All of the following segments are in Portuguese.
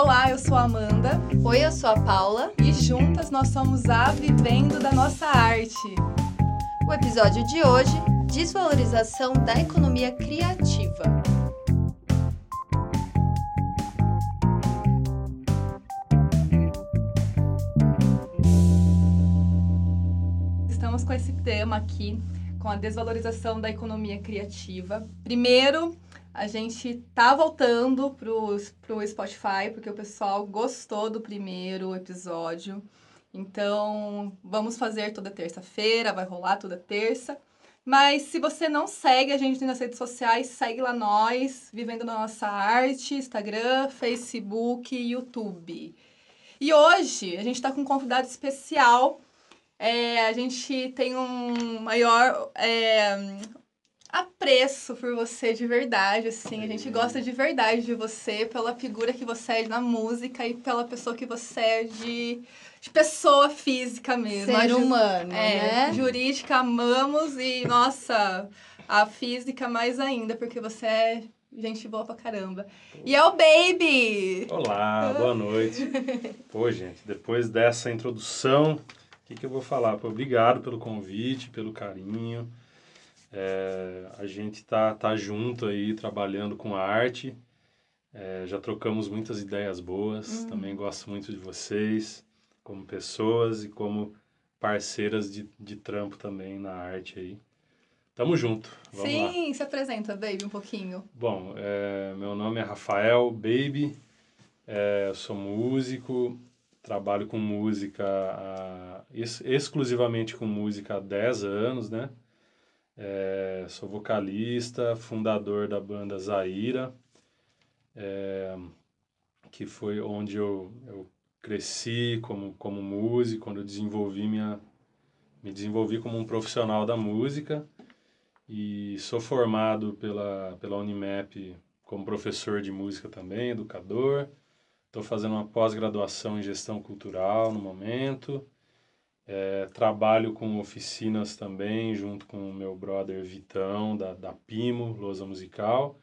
Olá, eu sou a Amanda. Oi, eu sou a Paula. E juntas nós somos a Vivendo da Nossa Arte. O episódio de hoje: Desvalorização da economia criativa. Estamos com esse tema aqui, com a desvalorização da economia criativa. Primeiro, a gente tá voltando pro, pro Spotify, porque o pessoal gostou do primeiro episódio. Então, vamos fazer toda terça-feira, vai rolar toda terça. Mas se você não segue a gente nas redes sociais, segue lá nós, Vivendo na Nossa Arte, Instagram, Facebook, YouTube. E hoje a gente está com um convidado especial. É, a gente tem um maior é, apreço por você de verdade, assim. A gente gosta de verdade de você, pela figura que você é na música e pela pessoa que você é de, de pessoa física mesmo. Ser humano, é, né? Jurídica amamos e, nossa, a física mais ainda, porque você é gente boa pra caramba. E é o Baby! Olá, boa noite. Pô, gente, depois dessa introdução, que, que eu vou falar? Pô, obrigado pelo convite, pelo carinho. É, a gente tá, tá junto aí, trabalhando com a arte. É, já trocamos muitas ideias boas. Hum. Também gosto muito de vocês, como pessoas e como parceiras de, de trampo também na arte aí. Tamo junto. Vamos lá. Sim, se apresenta, Baby, um pouquinho. Bom, é, meu nome é Rafael Baby, é, sou músico, trabalho com música, há- ex- exclusivamente com música há 10 anos, né? É, sou vocalista, fundador da banda Zaira, é, que foi onde eu, eu cresci como, como músico, onde eu desenvolvi minha, me desenvolvi como um profissional da música e sou formado pela, pela Unimap como professor de música também, educador. Estou fazendo uma pós-graduação em gestão cultural no momento. É, trabalho com oficinas também, junto com o meu brother Vitão, da, da Pimo, Lousa Musical.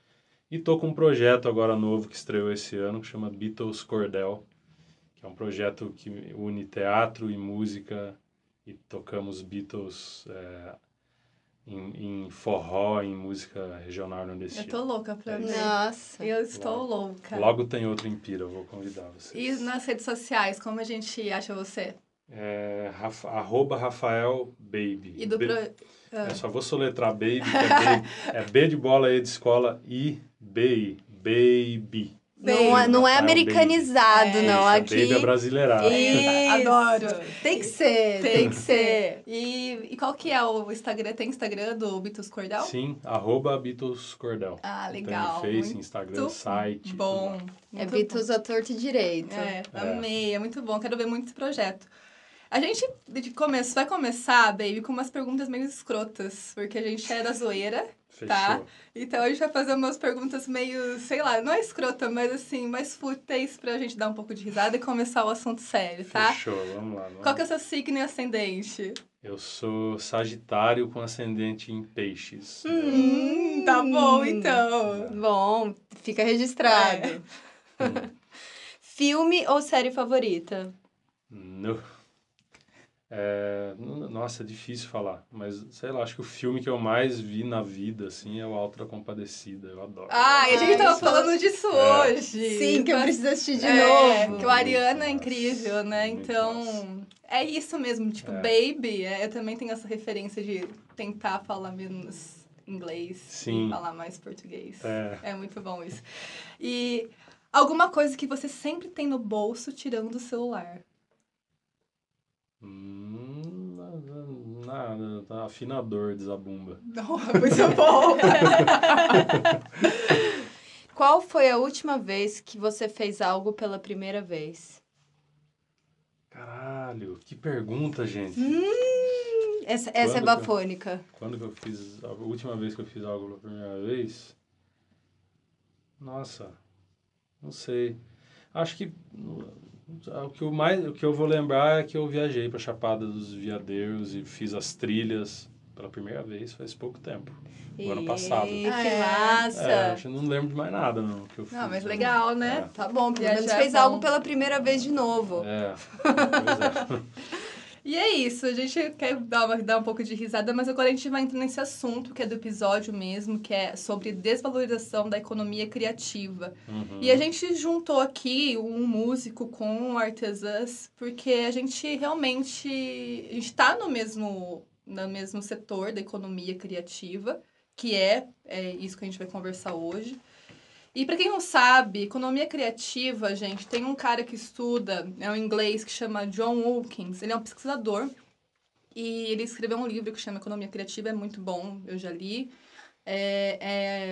E estou com um projeto agora novo que estreou esse ano, que chama Beatles Cordel, que é um projeto que une teatro e música e tocamos Beatles é, em, em forró, em música regional Eu nordestina. tô louca pra ver. Nossa. Eu estou Logo. louca. Logo tem outro em Pira, eu vou convidar E vocês. nas redes sociais, como a gente acha você? É, Rafa, arroba Rafael Baby. E do B- pro... Ah. Eu só vou soletrar Baby, que é, baby. é B de bola, E de escola, I, B, Baby. Não, é- não é Rafael americanizado, Baby. não. É Aqui. Baby é brasileirado. Adoro. Tem que ser, tem, que ser. E, e qual que é o Instagram? Tem Instagram do Bitus Cordel? Sim, arroba Cordel. Ah, legal. Tem Face, Muito Instagram, site. Bom. É muito Beatles a torto e direito. É, É. amei, é muito bom. Quero ver muito esse projeto. A gente de começo, vai começar, baby, com umas perguntas meio escrotas, porque a gente é da zoeira, Fechou. tá? Então a gente vai fazer umas perguntas meio, sei lá, não é escrota, mas assim, mais fúteis pra gente dar um pouco de risada e começar o assunto sério, tá? Fechou, vamos lá. Vamos Qual que é o seu signo e ascendente? Eu sou Sagitário com ascendente em peixes. Hum, tá bom, então. Bom, fica registrado. Filme ou série favorita? No. É, nossa, é difícil falar, mas sei lá, acho que o filme que eu mais vi na vida, assim, é o Alto da Compadecida, eu adoro. Ai, a gente Ai, tava isso- falando disso É. hoje. Sim, que eu preciso assistir de é, novo. que o Ariana é incrível, né? Então, é isso mesmo. Tipo, É. Baby, é, eu também tenho essa referência de tentar falar menos inglês Sim. e falar mais português. É, É muito bom isso. E alguma coisa que você sempre tem no bolso tirando o celular. Hum, nada, nada, afinador desabumba. Não, é muito bom. Qual foi a última vez que você fez algo pela primeira vez? Caralho, que pergunta, gente. Hum, essa, essa é que bafônica. Quando que eu fiz, a última vez que eu fiz algo pela primeira vez? Nossa, não sei. Acho que o que, eu mais, o que eu vou lembrar é que eu viajei para Chapada dos Veadeiros e fiz as trilhas pela primeira vez faz pouco tempo. O ano passado. Que Ah, é? massa! É, acho que não lembro de mais nada, não. Que eu Não, fiz, mas né? legal, né? É. Tá bom, pelo menos fez é bom. algo pela primeira vez de novo. É, pois é. E é isso, a gente quer dar, uma, dar um pouco de risada, mas agora a gente vai entrar nesse assunto que é do episódio mesmo, que é sobre desvalorização da economia criativa. Uhum. E a gente juntou aqui um músico com artesãs, porque a gente realmente está no mesmo, no mesmo setor da economia criativa, que é, é isso que a gente vai conversar hoje. E para quem não sabe, economia criativa, gente, tem um cara que estuda, é um inglês que chama John Wilkins, ele é um pesquisador e ele escreveu um livro que chama Economia Criativa, é muito bom, eu já li. É,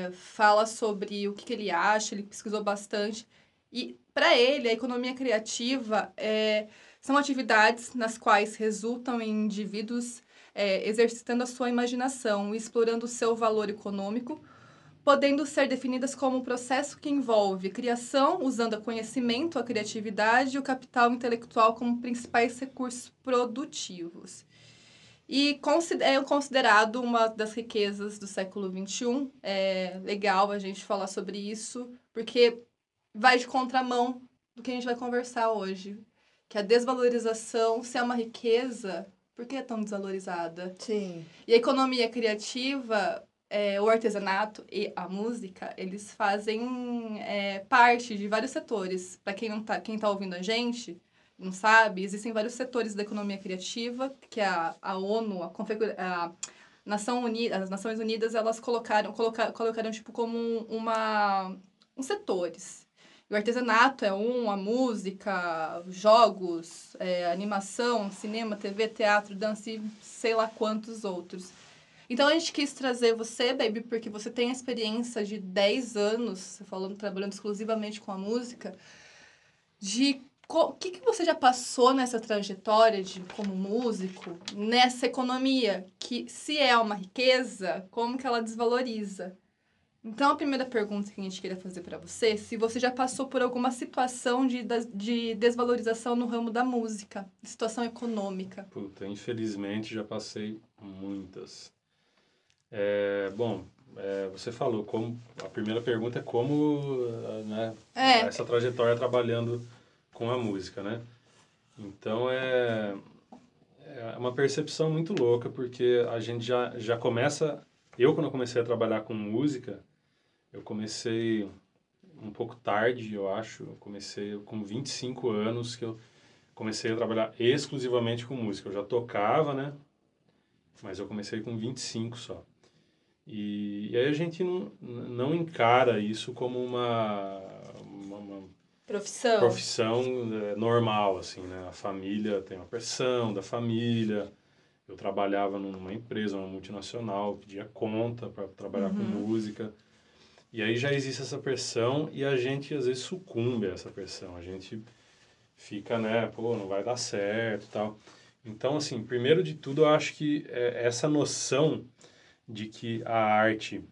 é, fala sobre o que, que ele acha, ele pesquisou bastante. E para ele, a economia criativa é, são atividades nas quais resultam em indivíduos é, exercitando a sua imaginação, e explorando o seu valor econômico, podendo ser definidas como um processo que envolve criação, usando o conhecimento, a criatividade e o capital intelectual como principais recursos produtivos. E é considerado uma das riquezas do século XXI. É legal a gente falar sobre isso, porque vai de contramão do que a gente vai conversar hoje. Que a desvalorização, se é uma riqueza, por que é tão desvalorizada? Sim. E a economia criativa, é, o artesanato e a música, eles fazem é, parte de vários setores. Para quem não tá, quem tá ouvindo a gente, não sabe, existem vários setores da economia criativa, que a, a ONU, a, a Nação Unida, as Nações Unidas, elas colocaram, coloca, colocaram tipo como uma uns setores. O artesanato é um, a música, jogos, é, animação, cinema, TV, teatro, dança e sei lá quantos outros. Então a gente quis trazer você, baby, porque você tem a experiência de 10 anos, falando, trabalhando exclusivamente com a música, de o que, que você já passou nessa trajetória de como músico, nessa economia, que se é uma riqueza, como que ela desvaloriza? Então, a primeira pergunta que a gente queria fazer para você, se você já passou por alguma situação de, de desvalorização no ramo da música, situação econômica. Puta, infelizmente já passei muitas. É, bom, é, você falou, como, a primeira pergunta é como eh, né, É. essa trajetória trabalhando com a música, né? Então é, é uma percepção muito louca, porque a gente já, já começa... Eu, quando eu comecei a trabalhar com música, eu comecei um pouco tarde, eu acho. Eu comecei com 25 anos que eu comecei a trabalhar exclusivamente com música. Eu já tocava, né? Mas eu comecei com 25 só. E, e aí a gente não, não encara isso como uma, uma, uma Profissão. profissão eh, normal, assim, né? A família tem uma pressão da família. Eu trabalhava numa empresa, uma multinacional, pedia conta para trabalhar com música. E aí já existe essa pressão e a gente às vezes sucumbe a essa pressão. A gente fica, né, pô, não vai dar certo tal. Então, assim, primeiro de tudo, eu acho que é, essa noção de que a arte,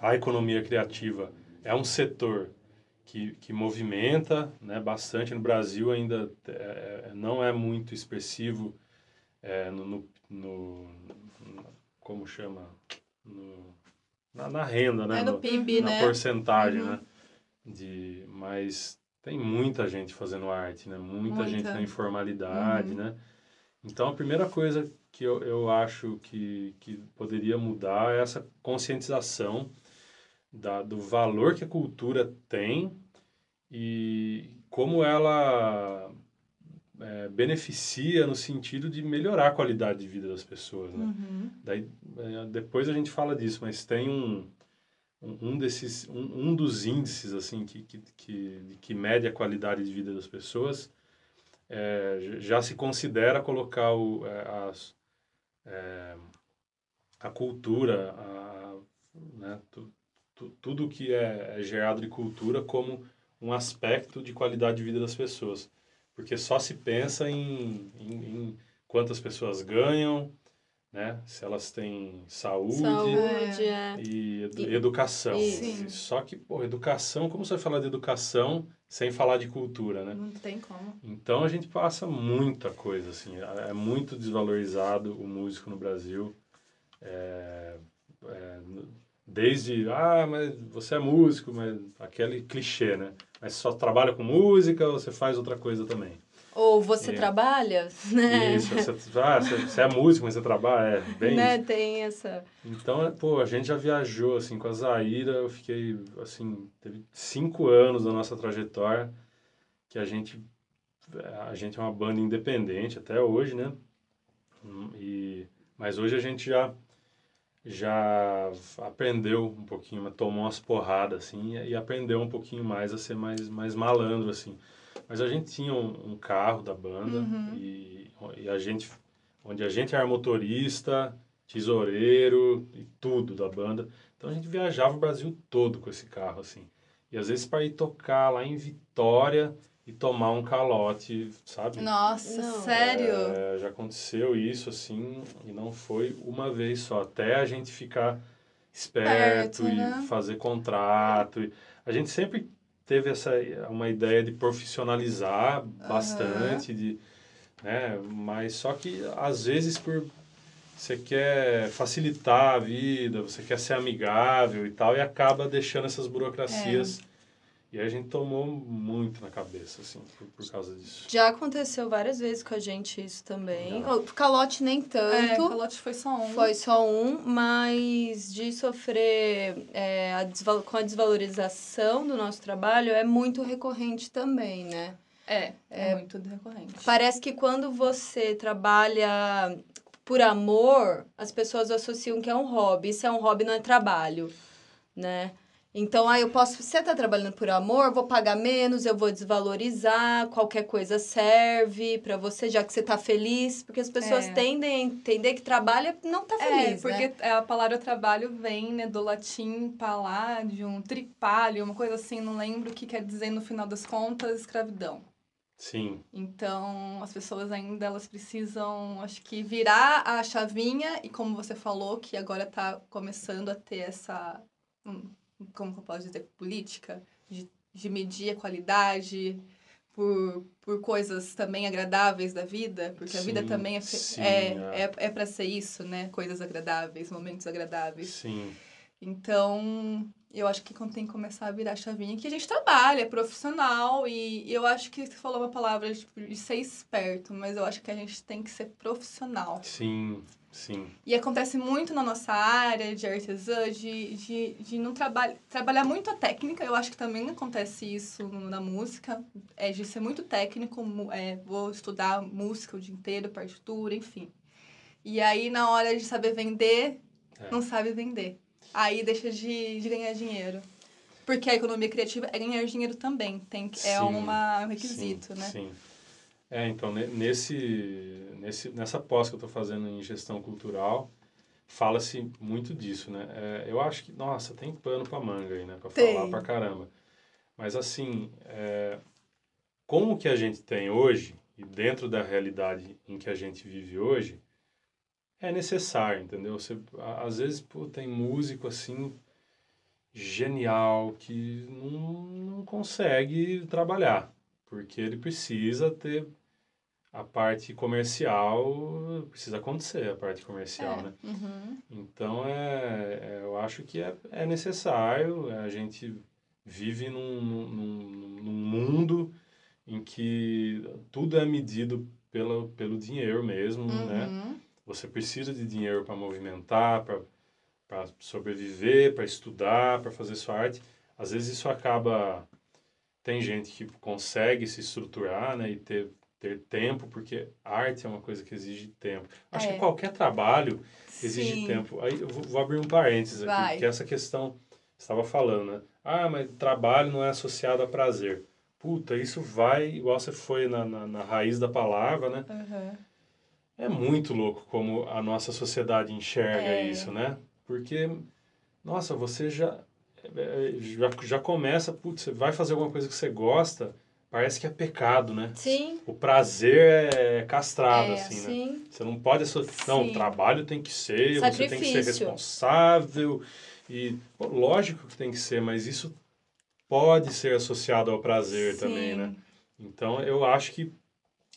a economia criativa é um setor que, que movimenta né, bastante. No Brasil ainda é, não é muito expressivo é, no, no, no- no- como chama? No, na, na renda, né? É no PIB, na né? porcentagem, Uhum. né? De, mas tem muita gente fazendo arte, né? Muita, gente Muita. na informalidade, Uhum. né? Então, a primeira coisa que eu, eu acho que, que poderia mudar é essa conscientização da, do valor que a cultura tem e como ela é, beneficia no sentido de melhorar a qualidade de vida das pessoas, né? Uhum. Daí, é, depois a gente fala disso, mas tem um, um, desses, um, um dos índices, assim, que, que, que, que mede a qualidade de vida das pessoas, é, já se considera colocar o, é, as, é, a cultura, a, né, tu, tu, tudo que é, é gerado de cultura como um aspecto de qualidade de vida das pessoas. Porque só se pensa em, em, em quantas pessoas ganham, né? se elas têm saúde, Saúde, é. e edu- educação. Só que, pô, educação, como você vai falar de educação sem falar de cultura, né? Não tem como. Então a gente passa muita coisa, assim, é é muito desvalorizado o músico no Brasil. É, é, desde, ah, mas você é músico, mas aquele clichê, né? Mas só trabalha com música ou você faz outra coisa também? Ou você trabalha, né? Isso, você, ah, você, você, é músico, mas você trabalha, é bem né? Isso. Tem essa... Então, é, pô, a gente já viajou, assim, com a Zaira, eu fiquei, assim, teve cinco anos da nossa trajetória que a gente, a gente é uma banda independente até hoje, né? E, mas hoje a gente já já aprendeu um pouquinho, tomou umas porradas, assim, e aprendeu um pouquinho mais a ser mais, mais malandro, assim. Mas a gente tinha um, um carro da banda uhum. e, e a gente, onde a gente era motorista, tesoureiro e tudo da banda. Então a gente viajava o Brasil todo com esse carro, assim. E às vezes para ir tocar lá em Vitória e tomar um calote, sabe? Nossa, não. sério? É, já aconteceu isso, assim, e não foi uma vez só. Até a gente ficar esperto Perto, e né? fazer contrato. E a gente sempre teve essa uma ideia de profissionalizar bastante, uhum. de, né? Mas só que às vezes por você quer facilitar a vida, você quer ser amigável e tal, e acaba deixando essas burocracias. É e a gente tomou muito na cabeça, assim, por, por causa disso. Já aconteceu várias vezes com a gente isso também. Calote nem tanto. É, calote foi só um. Foi só um, mas de sofrer é, a com a desvalorização do nosso trabalho é muito recorrente também, né? É, é, é muito recorrente. Parece que quando você trabalha por amor, as pessoas associam que é um hobby. Isso é um hobby, não é trabalho, né? Então, aí eu posso, você tá trabalhando por amor, vou pagar menos, eu vou desvalorizar, qualquer coisa serve para você, já que você tá feliz, porque as pessoas é. tendem a entender que trabalha não tá feliz, É, porque né? a palavra trabalho vem, né, do latim palladium, tripalho, uma coisa assim, não lembro o que quer dizer no final das contas, escravidão. Sim. Então, as pessoas ainda elas precisam, acho que virar a chavinha e como você falou que agora tá começando a ter essa hum, como eu posso dizer, política, de, de medir a qualidade por, por coisas também agradáveis da vida, porque sim, a vida também é, sim, é, é. é, é para ser isso, né? Coisas agradáveis, momentos agradáveis. Sim. Então, eu acho que quando tem que começar a virar a chavinha, que a gente trabalha, é profissional, e eu acho que você falou uma palavra tipo, de ser esperto, mas eu acho que a gente tem que ser profissional. Sim, Sim. E acontece muito na nossa área de artesã, de, de, de não trabalhar, trabalhar muito a técnica. Eu acho que também acontece isso na música, é de ser muito técnico, é, vou estudar música o dia inteiro, partitura, enfim. E aí, na hora de saber vender, é. não sabe vender. Aí deixa de, de ganhar dinheiro. Porque a economia criativa é ganhar dinheiro também. Tem, é sim, é uma, um requisito, sim, né? Sim. É, então, nesse, nesse, nessa pós que eu estou fazendo em gestão cultural, fala-se muito disso, né? É, eu acho que, nossa, tem pano para manga aí, né? Para falar para caramba. Mas, assim, é, com o que a gente tem hoje, e dentro da realidade em que a gente vive hoje, é necessário, entendeu? Você, às vezes, pô, tem músico, assim, genial, que não, não consegue trabalhar, porque ele precisa ter a parte comercial precisa acontecer, a parte comercial, é. né? Uhum. Então, é, é, eu acho que é, é necessário, a gente vive num, num, num mundo em que tudo é medido pelo, pelo dinheiro mesmo, né? uhum. né? Você precisa de dinheiro para movimentar, para sobreviver, para estudar, para fazer sua arte. Às vezes isso acaba... Tem gente que consegue se estruturar, né? E ter ter tempo, porque arte é uma coisa que exige tempo. Acho é. que qualquer trabalho exige Sim. tempo. Aí eu vou, abrir um parênteses aqui, Vai. que essa questão estava falando, né? Ah, mas trabalho não é associado a prazer. Puta, isso vai, igual você foi na, na, na raiz da palavra, né? Uhum. É muito louco como a nossa sociedade enxerga é. isso, né? Porque, nossa, você já, é, já, já começa, putz, você vai fazer alguma coisa que você gosta, parece que é pecado, né? Sim. O prazer é castrado, é, assim, né? sim. Você não pode... Não, o trabalho tem que ser, Sacrifício. você tem que ser responsável. E, lógico que tem que ser, mas isso pode ser associado ao prazer sim. também, né? Então, eu acho que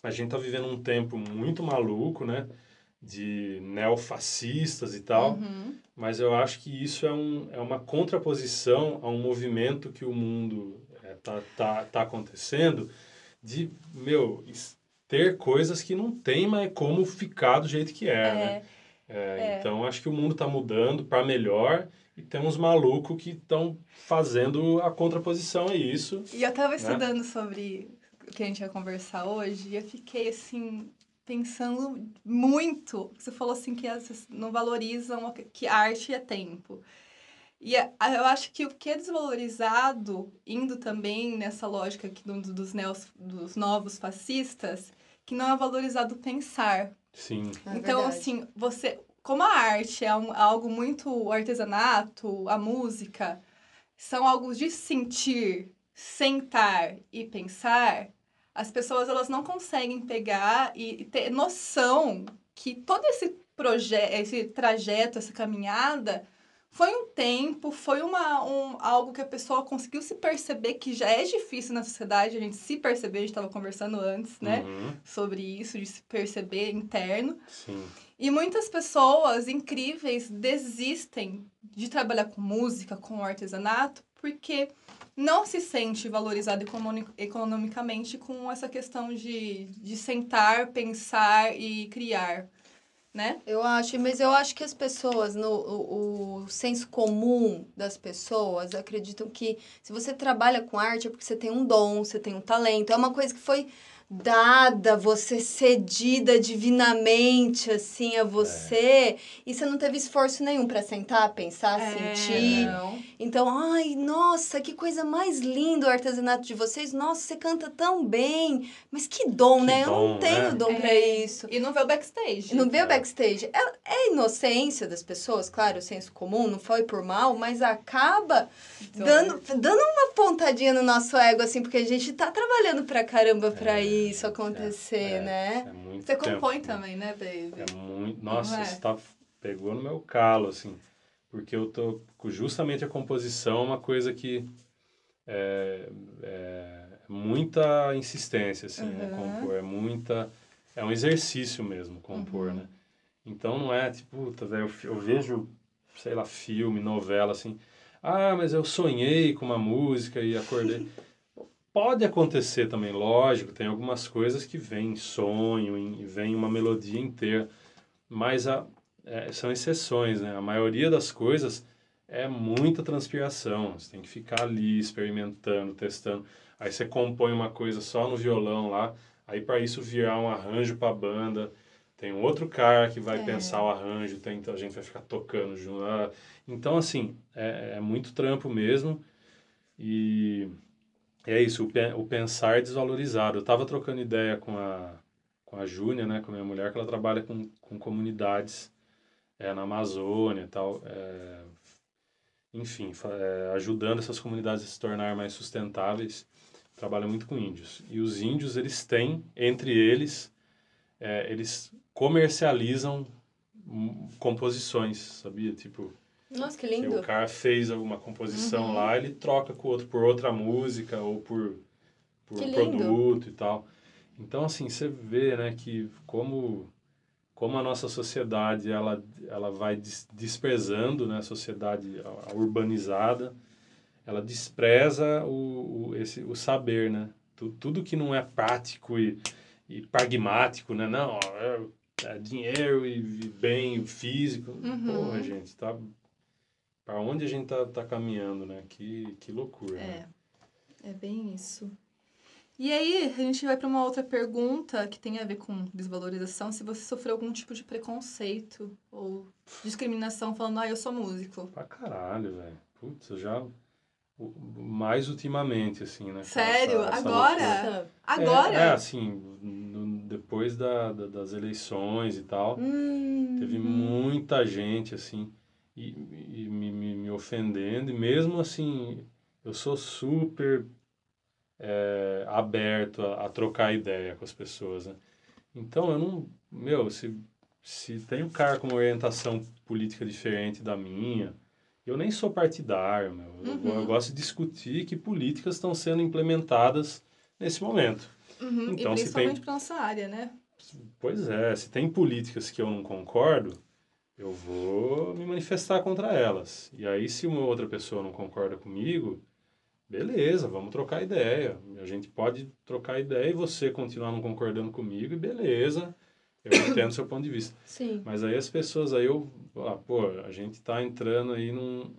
a gente tá vivendo um tempo muito maluco, né? de neofascistas e tal, Uhum. mas eu acho que isso é, um, é uma contraposição a um movimento que o mundo tá, tá, tá acontecendo de, meu, ter coisas que não tem mais como ficar do jeito que é, né? É, É, Então, acho que o mundo está mudando para melhor e tem uns malucos que estão fazendo a contraposição a isso. E eu tava Né? estudando sobre o que a gente ia conversar hoje e eu fiquei assim pensando muito. Você falou assim que as não valorizam que arte é tempo. E eu acho que o que é desvalorizado, indo também nessa lógica aqui do- dos, neos, dos novos fascistas, que não é valorizado pensar. Sim, É então, verdade. assim, você. Como a arte é um- algo muito artesanato, a música, são algo de sentir, sentar e pensar, as pessoas elas não conseguem pegar e, e ter noção que todo esse projeto, esse trajeto, essa caminhada foi um tempo, foi uma, um, algo que a pessoa conseguiu se perceber que já é difícil na sociedade, a gente se perceber, a gente estava conversando antes, né? Uhum, Sobre isso, de se perceber interno. sim, E muitas pessoas incríveis desistem de trabalhar com música, com artesanato, porque não se sente valorizado economi- economicamente com essa questão de, de sentar, pensar e criar, né? Eu acho, mas eu acho que as pessoas, no, o, o senso comum das pessoas, acreditam que se você trabalha com arte é porque você tem um dom, você tem um talento. É uma coisa que foi dada, você cedida divinamente, assim, a você, e você não teve esforço nenhum para sentar, pensar, sentir. Não. Então, ai, nossa, que coisa mais linda o artesanato de vocês. Nossa, você canta tão bem. Mas que dom, Que né? Eu dom, não tenho né? dom pra É. isso. E não vê o backstage. Não vê o backstage. É, é inocência das pessoas, claro, o senso comum, não foi por mal, mas acaba Então, dando, dando uma pontadinha no nosso ego, assim, porque a gente tá trabalhando pra caramba pra É, isso acontecer, é, né? É Você tempo, compõe né? também, né, baby? É muito. Nossa, Não é? você tá, pegou no meu calo, assim. Porque eu tô. Justamente a composição é uma coisa que. É, é muita insistência, assim, né? Uhum. Compor. É muita. É um exercício mesmo, compor, Uhum. né? Então não é tipo, puta, velho, eu, eu vejo, sei lá, filme, novela, assim. Ah, mas eu sonhei com uma música e acordei. Pode acontecer também, lógico, tem algumas coisas que vêm em sonho, em, vem uma melodia inteira, mas a, é, são exceções, né? A maioria das coisas é muita transpiração, você tem que ficar ali experimentando, testando. Aí você compõe uma coisa só no violão lá, aí para isso virar um arranjo para banda, tem um outro cara que vai É. pensar o arranjo, tem, então a gente vai ficar tocando junto. Ah, Então, assim, é, é muito trampo mesmo. E é isso, o, o pensar desvalorizado. Eu estava trocando ideia com a, com a Júnia, né, com a minha mulher, que ela trabalha com, com comunidades é, na Amazônia e tal. é, enfim, é, ajudando essas comunidades a se tornar mais sustentáveis. Trabalha muito com índios. E os índios, eles têm, entre eles, eles comercializam hum, composições, sabia? Tipo, Nossa, que lindo. o cara fez alguma composição Uhum. lá, ele troca com o outro por outra música ou por, por um produto e tal. Então, assim, você vê, né, que como, como a nossa sociedade, ela, ela vai des- desprezando, né, a sociedade a- a urbanizada, ela despreza o, o, esse, o saber, né? Tu, tudo que não é prático e, e pragmático, né? Não, é, é dinheiro e, e bem físico. Uhum. Porra, gente, tá... Para onde a gente tá, tá caminhando, né? Que, que loucura, né? É, é bem isso. E aí, a gente vai para uma outra pergunta que tem a ver com desvalorização. Se você sofreu algum tipo de preconceito ou discriminação falando, ah, eu sou músico. Pra caralho, velho. Putz, eu já... Mais ultimamente, assim, né? Sério? Essa- essa Agora? Agora? É, é, assim, no- depois da, da- das eleições e tal, Hum. teve muita gente, assim, e, e me, me, me ofendendo, e mesmo assim, eu sou super é, aberto a, a trocar ideia com as pessoas, né? Então, eu não... Meu, se, se tem um cara com uma orientação política diferente da minha, eu nem sou partidário, meu. Eu, Uhum. eu gosto de discutir que políticas estão sendo implementadas nesse momento. Uhum, Então, e se principalmente tem- para nossa área, né? Pois é, se tem políticas que eu não concordo, eu vou me manifestar contra elas. E aí, se uma outra pessoa não concorda comigo, beleza, vamos trocar ideia. A gente pode trocar ideia e você continuar não concordando comigo, e beleza, eu entendo seu ponto de vista. Sim. Mas aí as pessoas, aí eu, ah, pô, a gente está entrando aí num,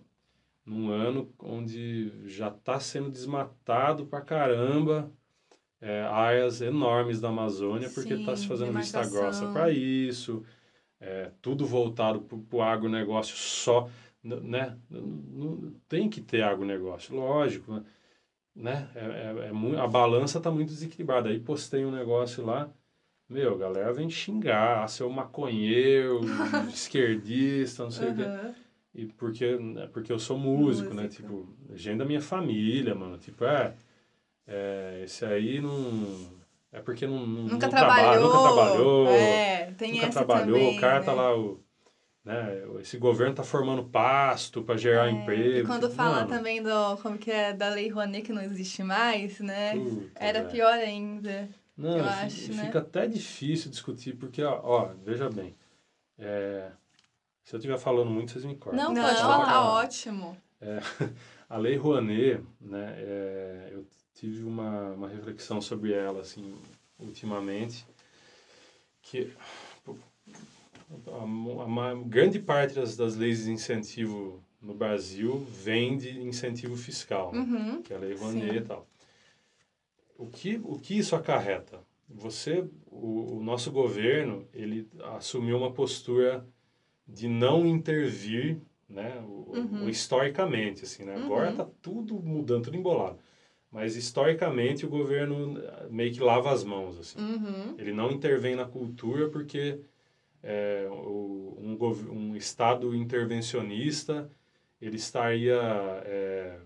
num ano onde já está sendo desmatado pra caramba é, áreas enormes da Amazônia, porque está se fazendo vista grossa para isso, é, tudo voltado para o agronegócio só, né? N- n- Tem que ter agronegócio, lógico, né? né? É, é, é mui- a balança está muito desequilibrada. Aí postei um negócio lá, meu, a galera vem xingar, ah, seu maconheiro, esquerdista, não sei o quê. E porque, né, porque eu sou músico, né? Músico. Tipo, gente da minha família, mano. Tipo, é, é esse aí não... É porque não, não, Nunca não trabalha, trabalhou. nunca trabalhou, É, tem nunca essa trabalhou. também, o cara tá né? lá, o, né? Esse governo tá formando pasto para gerar É, emprego. E quando Tipo, fala mano, também do, como que é, da Lei Rouanet que não existe mais, né? puta, Era velho. pior ainda. Não, eu fi- acho, né? fica até difícil discutir, porque, ó, ó veja bem, é, se eu estiver falando muito, vocês me cortam. Não, Não, pode Só falar. tá ótimo. A Lei Rouanet, né, é, eu tive uma, uma reflexão sobre ela, assim, ultimamente, que a, a ma- grande parte das, das leis de incentivo no Brasil vem de incentivo fiscal, né? Uhum. que é a Lei Rouanet e tal. O que, o que isso acarreta? Você, o, o nosso governo, ele assumiu uma postura de não intervir, né, o, Uhum. o- historicamente, assim, né? Agora Uhum. tá tudo mudando, tudo embolado. Mas historicamente o governo eh, meio que lava as mãos, assim. Uhum. Ele não intervém na cultura porque é, o, um, um Estado intervencionista ele estaria é,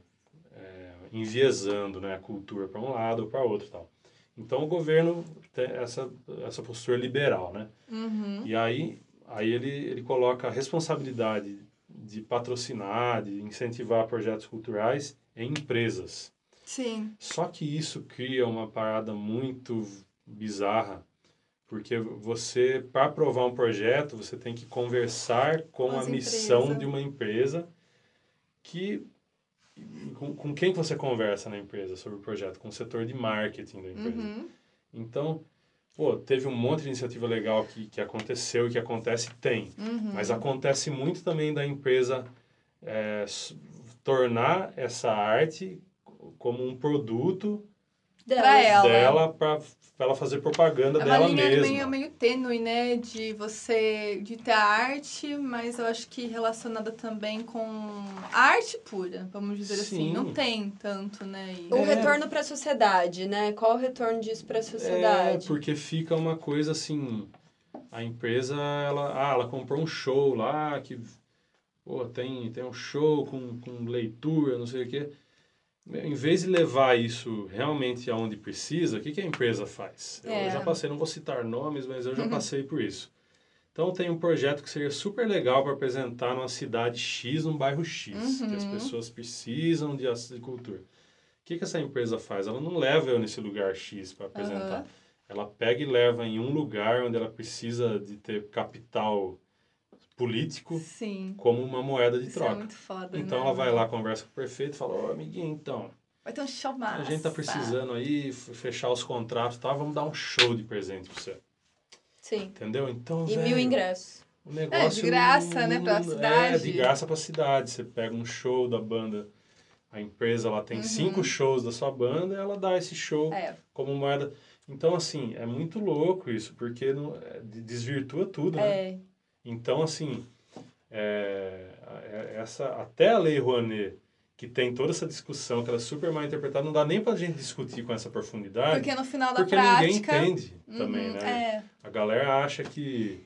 é, enviesando né, a cultura para um lado ou para outro tal. Então o governo tem essa, essa postura liberal, né? Uhum. E aí, aí ele, ele coloca a responsabilidade de patrocinar, de incentivar projetos culturais em empresas. Sim. Só que isso cria uma parada muito bizarra, porque você, para aprovar um projeto, você tem que conversar com Com a missão de uma empresa que... Com, com quem que você conversa na empresa sobre o projeto? Com o setor de marketing da empresa. Uhum. Então, pô, teve um monte de iniciativa legal que, que aconteceu e que acontece, tem. Uhum. Mas acontece muito também da empresa é, tornar essa arte como um produto Pra ela. dela para ela fazer propaganda É uma dela linha mesma. meio, meio tênue, né? De você de ter a arte, mas eu acho que relacionada também com a arte pura, vamos dizer assim. Sim. Não tem tanto, né? E- O É. retorno para a sociedade, né? Qual o retorno disso para a É, sociedade? porque fica uma coisa assim, a empresa, ela, ah, ela comprou um show lá que, pô, tem, tem um show com, com leitura, não sei o quê. Em vez de levar isso realmente aonde precisa, o que, que a empresa faz? Eu É. já passei, não vou citar nomes, mas eu já Uhum. passei por isso. Então tem um projeto que seria super legal para apresentar numa cidade X, num bairro X, que as Uhum. pessoas precisam de, de cultura. O que, que essa empresa faz? Ela não leva eu nesse lugar X para apresentar. Aham. Ela pega e leva em um lugar onde ela precisa de ter capital político Sim. como uma moeda de Isso é troca. muito foda. Então né? ela vai lá, conversa com o prefeito e fala, ô amiguinho, então, Vai ter um show massa. a gente tá precisando aí fechar os contratos, tá? Vamos dar um show de presente pra você. Sim. Entendeu? Então, E mil ingressos. o negócio... graça, né, pra É, cidade. de graça pra cidade. Você pega um show da banda, a empresa ela tem Uhum. cinco shows da sua banda, ela dá esse show É. como moeda. Então, assim, é muito louco isso, porque não, é, de- desvirtua tudo, né? É. Então, assim, é, é- essa, até a Lei Rouanet, que tem toda essa discussão, que ela é super mal interpretada, não dá nem pra gente discutir com essa profundidade, Porque no final da porque prática. ninguém entende também, Uhum, né? É, A galera acha que,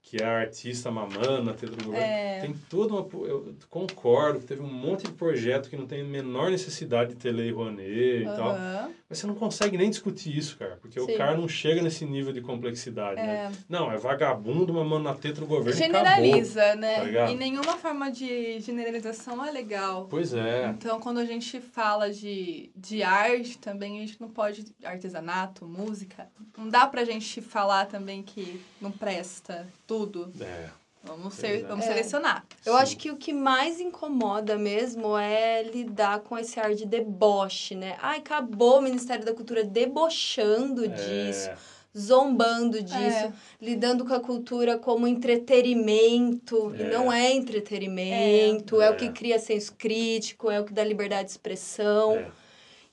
que é artista mamando na teta do governo. é. Tem toda uma... Eu concordo que teve um monte de projeto que não tem a menor necessidade de ter Lei Rouanet e tal. Mas você não consegue nem discutir isso, cara, porque Sim. o cara não chega nesse nível de complexidade, né? Não, é vagabundo, uma mão na teta do governo e acabou. Generaliza, né? tá e nenhuma forma de generalização é legal. Pois é. Então, quando a gente fala de, de arte também, a gente não pode. Artesanato, música. Não dá pra gente falar também que não presta tudo. É. Vamos, ser, é. vamos É. selecionar. Eu Sim. acho que o que mais incomoda mesmo é lidar com esse ar de deboche, né? Ai, acabou o Ministério da Cultura debochando disso, É, zombando disso, É. lidando com a cultura como entretenimento. E É. não é entretenimento, é. É. o que cria senso crítico, é o que dá liberdade de expressão.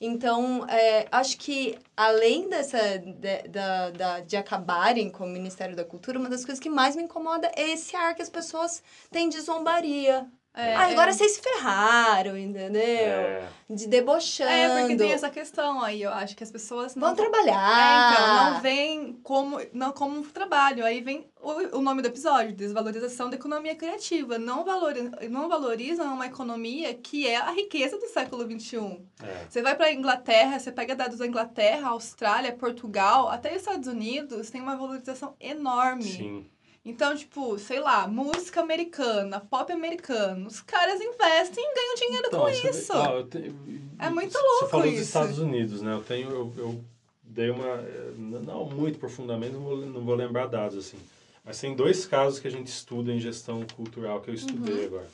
Então, é, acho que além dessa de, da, da- de acabarem com o Ministério da Cultura, uma das coisas que mais me incomoda é esse ar que as pessoas têm de zombaria. É, ah, agora é. vocês se ferraram, entendeu? É. De debochando. É, porque tem essa questão aí, eu acho que as pessoas não Vão É, trabalhar. então, não vem como, não como um trabalho. Aí vem o, o nome do episódio, desvalorização da economia criativa. Não, valori, não valorizam uma economia que é a riqueza do século XXI. É. Você vai pra Inglaterra, você pega dados da Inglaterra, Austrália, Portugal, até os Estados Unidos, tem uma valorização enorme. Sim. Então, tipo, sei lá, música americana, pop americano, os caras investem e ganham dinheiro Então, com você vê- isso. ó, eu te- É muito Você louco falou dos isso. Estados Unidos, né? Eu tenho, eu, eu dei uma, eh, não muito profundamente, não vou, não vou lembrar dados assim. Mas tem dois casos que a gente estuda em gestão cultural que eu estudei Uhum. agora.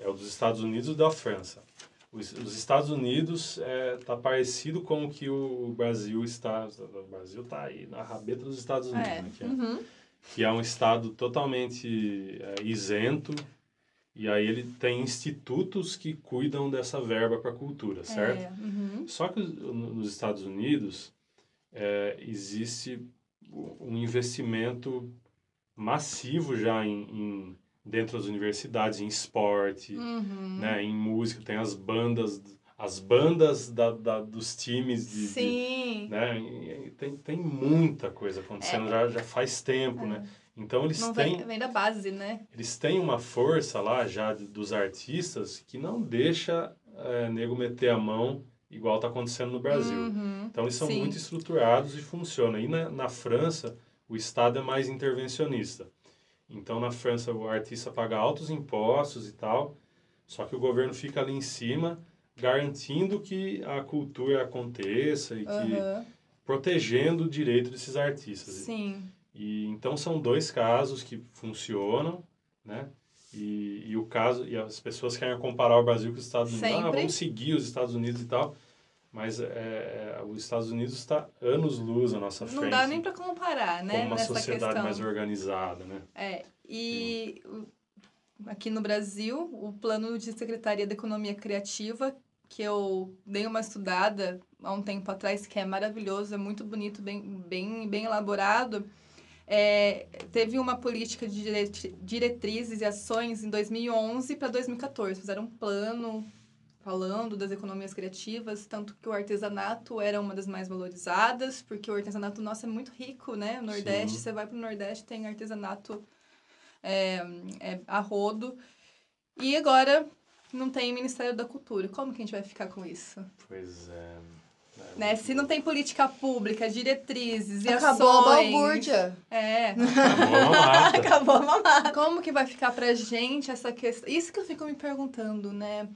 É o dos Estados Unidos e o da França. Os, os Estados Unidos é, tá parecido com o que o Brasil está. O Brasil tá aí na rabeta dos Estados Unidos, É. né? Que é, Uhum. Que é um estado totalmente é, isento e aí ele tem institutos que cuidam dessa verba para cultura, certo? É, uhum. Só que no- nos Estados Unidos é, existe um investimento massivo já em, em- dentro das universidades em esporte, Uhum. né, em música tem as bandas as bandas da, da- dos times de, de- Sim. né, e- tem, tem muita coisa acontecendo já, já faz tempo, né? Então eles É. Não têm vem, vem da base, né? eles têm uma força lá já de- dos artistas que não deixa é, nego meter a mão igual está acontecendo no Brasil. Uhum. Então eles são Sim. muito estruturados e funcionam. E na, na França, o Estado é mais intervencionista. Então na França o artista paga altos impostos e tal, só que o governo fica ali em cima garantindo que a cultura aconteça e que Aham. protegendo o direito desses artistas. Sim. E então são dois casos que funcionam, né? E, e o caso e as pessoas querem comparar o Brasil com os Estados Unidos. Ah, Sempre. vamos seguir os Estados Unidos e tal. Mas é, é, os Estados Unidos está anos luz à nossa frente. Não dá nem pra comparar, né? como uma sociedade questão. mais organizada, né? É, e o- aqui no Brasil, o plano de Secretaria da Economia Criativa, que eu dei uma estudada há um tempo atrás, que é maravilhoso, é muito bonito, bem, bem, bem elaborado, é, teve uma política de diretrizes e ações em 2011 para 2014. Fizeram um plano falando das economias criativas, tanto que o artesanato era uma das mais valorizadas, porque o artesanato nosso é muito rico, né? O Nordeste, Sim. você vai para o Nordeste, tem artesanato é, é, a rodo. E agora não tem Ministério da Cultura. Como que a gente vai ficar com isso? Pois é. é Né? Se não tem política pública, diretrizes e Acabou a ações... balbúrdia. É. Acabou a mamata. Acabou a mamata. Como que vai ficar pra gente essa questão? Isso que eu fico me perguntando, né?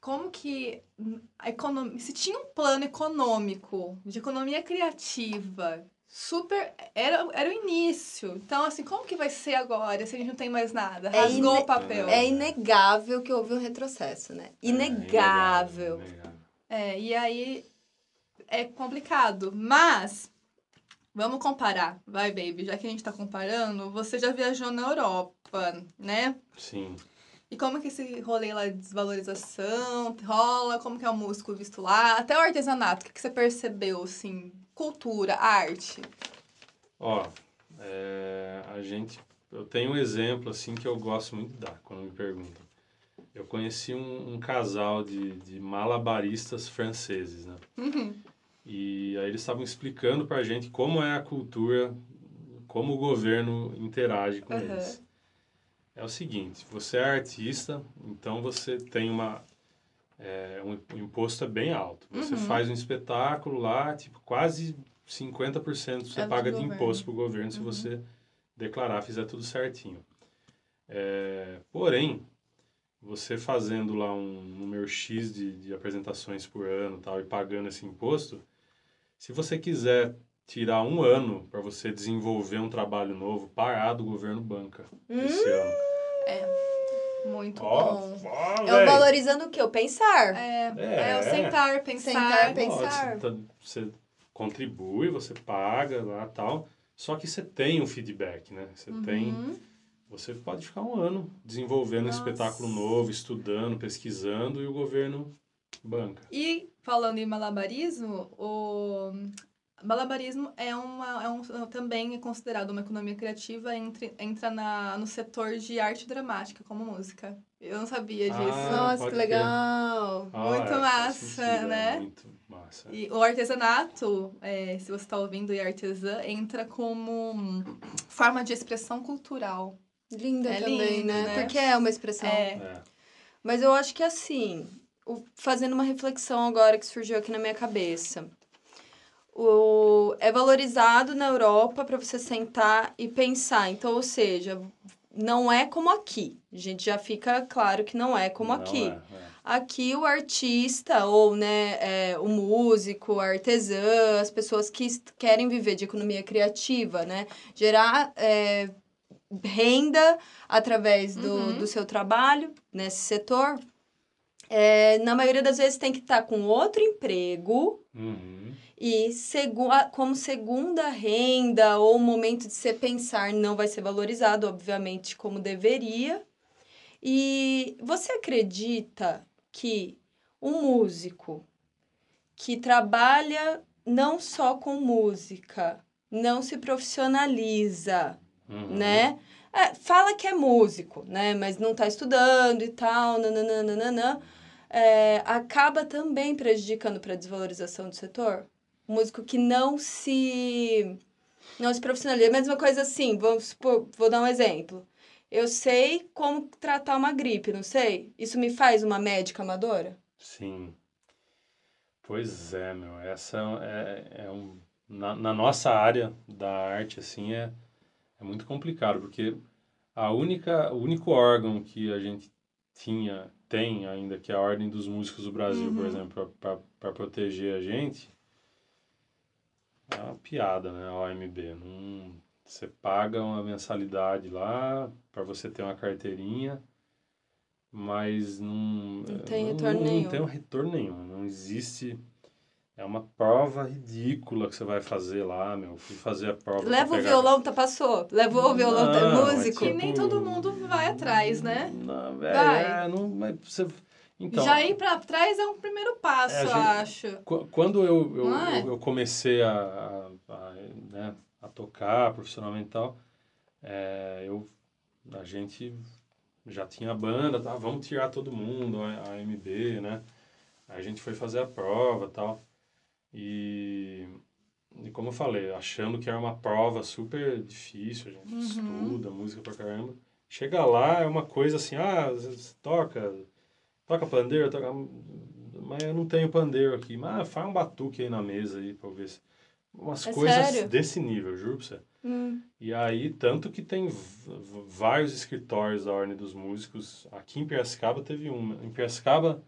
Como que a economia. Se tinha um plano econômico de economia criativa, super. Era, era o início. Então, assim, como que vai ser agora se a gente não tem mais nada? É Rasgou ine- o papel. É inegável que houve um retrocesso, né? Inegável. É, inegável. É, e aí é complicado. Mas, vamos comparar. Vai, baby, já que a gente tá comparando, você já viajou na Europa, né? Sim. E como que esse rolê lá de desvalorização rola? Como que é o músico visto lá? Até o artesanato, o que, que você percebeu, assim? Cultura, arte. Ó, é, a gente. Eu tenho um exemplo assim que eu gosto muito de dar quando me perguntam. Eu conheci um, um casal de, de malabaristas franceses, né? Uhum. E aí eles estavam explicando pra gente como é a cultura, como o governo interage com Aham. eles. É o seguinte, você é artista, então você tem uma é, um, imposto é bem alto. Você Uhum. faz um espetáculo lá, tipo, quase 50% você É do paga de governo. imposto para o governo se Uhum. você declarar, fizer tudo certinho. É, porém, você fazendo lá um número X de, de apresentações por ano tal, e pagando esse imposto, se você quiser tirar um ano para você desenvolver um trabalho novo, parado, o governo banca esse ano. Muito Ó, bom. ó, É o valorizando o quê? O pensar. É, É. é, o sentar, pensar. Sentar, Ó, pensar. Você, tá- você contribui, você paga lá tal, só que você tem um feedback, né? Você tem, Uhum. você pode ficar um ano desenvolvendo Nossa. um espetáculo novo, estudando, pesquisando e o governo banca. E falando em malabarismo, o malabarismo é uma é um, também é considerado uma economia criativa entre, entra na, no setor de arte dramática como música. Eu não sabia disso. Ah, Nossa, que legal. Ah, Muito faz massa, é né? muito massa. E o artesanato, é, se você está ouvindo e é artesã, entra como hum, forma de expressão cultural. Linda É também, lindo, né? né? Porque é uma expressão. É, É. Mas eu acho que assim, o- fazendo uma reflexão agora que surgiu aqui na minha cabeça. O, é valorizado na Europa para você sentar e pensar. Então, ou seja, não é como aqui. A gente já fica claro que não é como Não aqui. é, é. Aqui o artista, ou né, é, o músico, a artesã, as pessoas que querem viver de economia criativa, né? Gerar é, renda através do, Uhum. do seu trabalho nesse setor. É, na maioria das vezes tem que estar com outro emprego Uhum. e segu como segunda renda ou momento de se pensar não vai ser valorizado, obviamente, como deveria. E você acredita que um músico que trabalha não só com música, não se profissionaliza, Uhum. né? É, fala que é músico, né? Mas não tá estudando e tal, nananana, é, acaba também prejudicando para a desvalorização do setor? Músico que não se não se profissionaliza. A mesma coisa assim, vamos supor, vou dar um exemplo. Eu sei como tratar uma gripe, não sei? Isso me faz uma médica amadora? Sim. Pois é, meu. Essa é, é um. Na, na nossa área da arte, assim, é, é muito complicado, porque a única, o único órgão que a gente tinha, tem ainda, que é a Ordem dos Músicos do Brasil, por Uhum. exemplo, para proteger a gente, é uma piada, né? A OMB. Não, você paga uma mensalidade lá para você ter uma carteirinha, mas não, Não tem não- retorno não, nenhum. Não tem um retorno nenhum. Não existe. É uma prova ridícula que você vai fazer lá, meu. Fui fazer a prova. Leva o violão, tá passou. Levou o violão, tá é músico. nem Tipo- todo mundo vai atrás, né? Não, velho, Vai. é, não, mas você... Então, Já ir pra trás é um primeiro passo, É, a eu gente- acho. Qu- Quando eu, eu, é? eu, eu comecei a, a, a, né, a tocar profissionalmente e tal, é, eu, a gente já tinha banda, tá? vamos tirar todo mundo, a, a MB, né? A gente foi fazer a prova e tal. E, e como eu falei, achando que era uma prova super difícil, a gente Uhum. estuda música pra caramba. Chega lá, é uma coisa assim, ah, você toca, toca pandeiro, toca... mas eu não tenho pandeiro aqui. Mas ah, faz um batuque aí na mesa aí pra eu ver se... Umas É coisas sério? desse nível, juro pra você. Hum. E aí, tanto que tem vários escritórios da Ordem dos Músicos. Aqui em Piracicaba teve um. Em Piracicaba,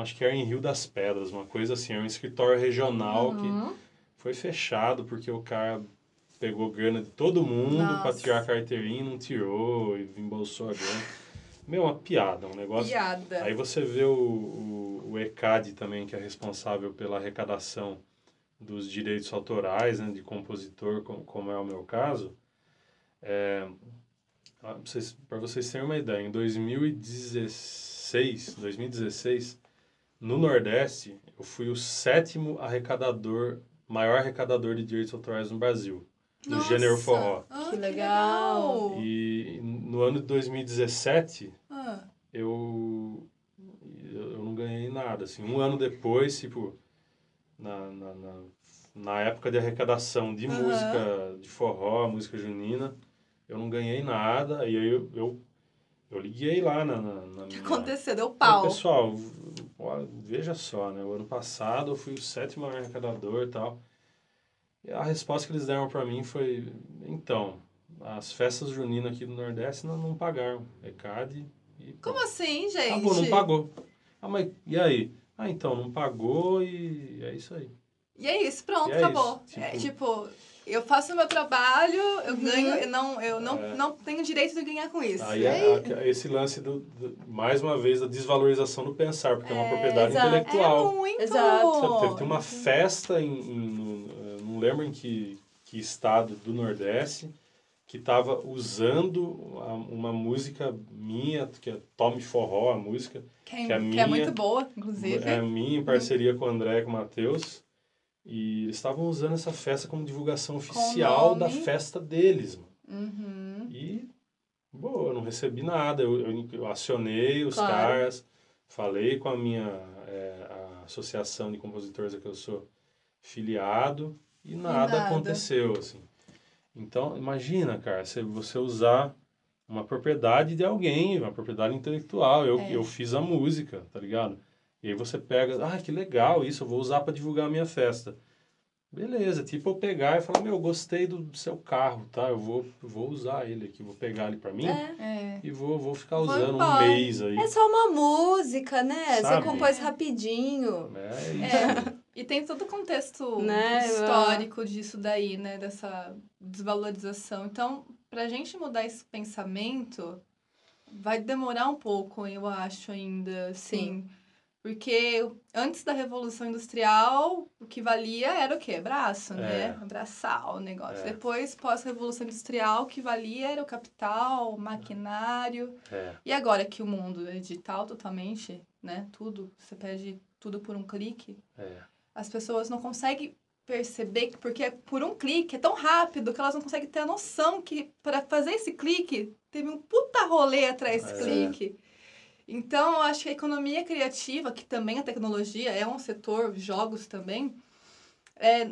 acho que era em Rio das Pedras, uma coisa assim. Era um escritório regional que Uhum. foi fechado porque o cara pegou grana de todo mundo pra Nossa. tirar a carteirinha não tirou e embolsou a grana. Meu, uma piada, um negócio. Piada. Aí você vê o, o, o ECAD também, que é responsável pela arrecadação dos direitos autorais, né, de compositor, como, como é o meu caso. É, para vocês, vocês terem uma ideia, em 2016, 2016, no Nordeste, eu fui o sétimo arrecadador, maior arrecadador de direitos autorais no Brasil, no Nossa. gênero forró. Ah, Que legal. E no ano de 2017, Ah, eu, eu não ganhei nada, assim. Um ano depois, tipo, na, na, na, na época de arrecadação de música de forró, música junina, eu não ganhei nada, e aí eu, eu, eu liguei lá na, na, na O que aconteceu? Deu pau. Pessoal, ó, veja só, né? O ano passado eu fui o sétimo arrecadador e tal. E a resposta que eles deram para mim foi: então, as festas juninas aqui do Nordeste não, não pagaram. ECAD e. Como assim, gente? Acabou, não pagou. Ah, mas e aí? Ah, então, não pagou e é isso aí. E é isso, pronto, E é acabou. isso, É, tipo- tipo, eu faço o meu trabalho, eu Uhum. ganho, eu não, eu não, É. não tenho direito de ganhar com isso. Aí é, a- esse lance do, do- mais uma vez, da desvalorização do pensar, porque é, uma É, propriedade exato. intelectual. É muito. Exato. Teve, teve uma festa em, em- no- eh, não lembro em que, que estado do Nordeste que estava usando a- uma música minha, que é Tome Forró, a música, Que é, que a que é minha- muito boa, inclusive. é minha em parceria com o André e com o Matheus, e eles estavam usando essa festa como divulgação oficial da festa deles, mano. Uhum. E, boa, eu não recebi nada. Eu, eu, eu acionei os Claro. caras, falei com a minha é, a associação de compositores a que eu sou filiado e nada, nada. aconteceu, assim. Então, imagina, cara, se você usar uma propriedade de alguém, uma propriedade intelectual. Eu, É. eu fiz a música, tá ligado? E aí você pega, ah, que legal isso, eu vou usar para divulgar a minha festa. Beleza, tipo eu pegar e falar, meu, eu gostei do seu carro, tá? Eu vou, vou usar ele aqui, vou pegar ele para mim É. É. e vou, vou ficar Vou usando um mês aí. É só uma música, né? Sabe? Você compôs rapidinho. É isso. É. E tem todo o contexto Né, histórico disso daí, né? Dessa desvalorização. Então, pra gente mudar esse pensamento, vai demorar um pouco, eu acho, ainda. Assim, Porque antes da Revolução Industrial, o que valia era o quê? Braço, né? É. Abraçar o negócio. É. Depois, pós-Revolução Industrial, o que valia era o capital, o maquinário. É. E agora que o mundo é digital totalmente, né? Tudo, você pede tudo por um clique É. as pessoas não conseguem perceber que porque é por um clique é tão rápido que elas não conseguem ter a noção que para fazer esse clique teve um puta rolê atrás desse É. clique. Então, eu acho que a economia criativa, que também a tecnologia é um setor, jogos também, é,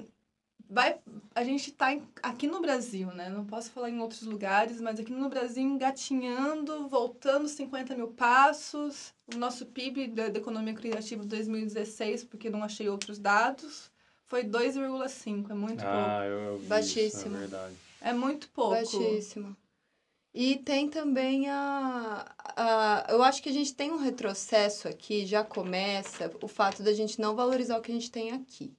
vai, a gente está aqui no Brasil, né? Não posso falar em outros lugares, mas aqui no Brasil engatinhando, voltando 50 mil passos. O nosso PIB da, da economia criativa de 2016, porque não achei outros dados, foi 2,5. É muito pouco. Ah, eu, eu vi Baixíssimo. Isso, é verdade. É muito pouco. Baixíssimo. E tem também a, a. Eu acho que a gente tem um retrocesso aqui, já começa o fato da gente não valorizar o que a gente tem aqui.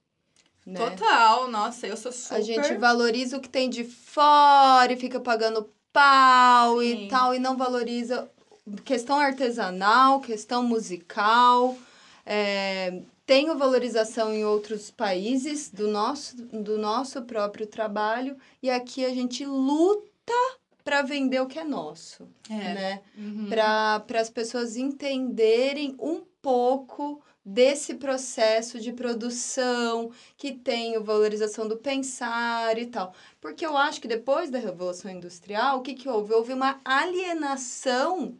Né? Total, nossa, eu sou super... A gente valoriza o que tem de fora e fica pagando pau Sim. e tal, e não valoriza questão artesanal, questão musical. É, tenho valorização em outros países do nosso, do nosso próprio trabalho, e aqui a gente luta para vender o que é nosso, É. né? Uhum. para as pessoas entenderem um pouco desse processo de produção que tem a valorização do pensar e tal. Porque eu acho que depois da Revolução Industrial, o que, que houve? Houve uma alienação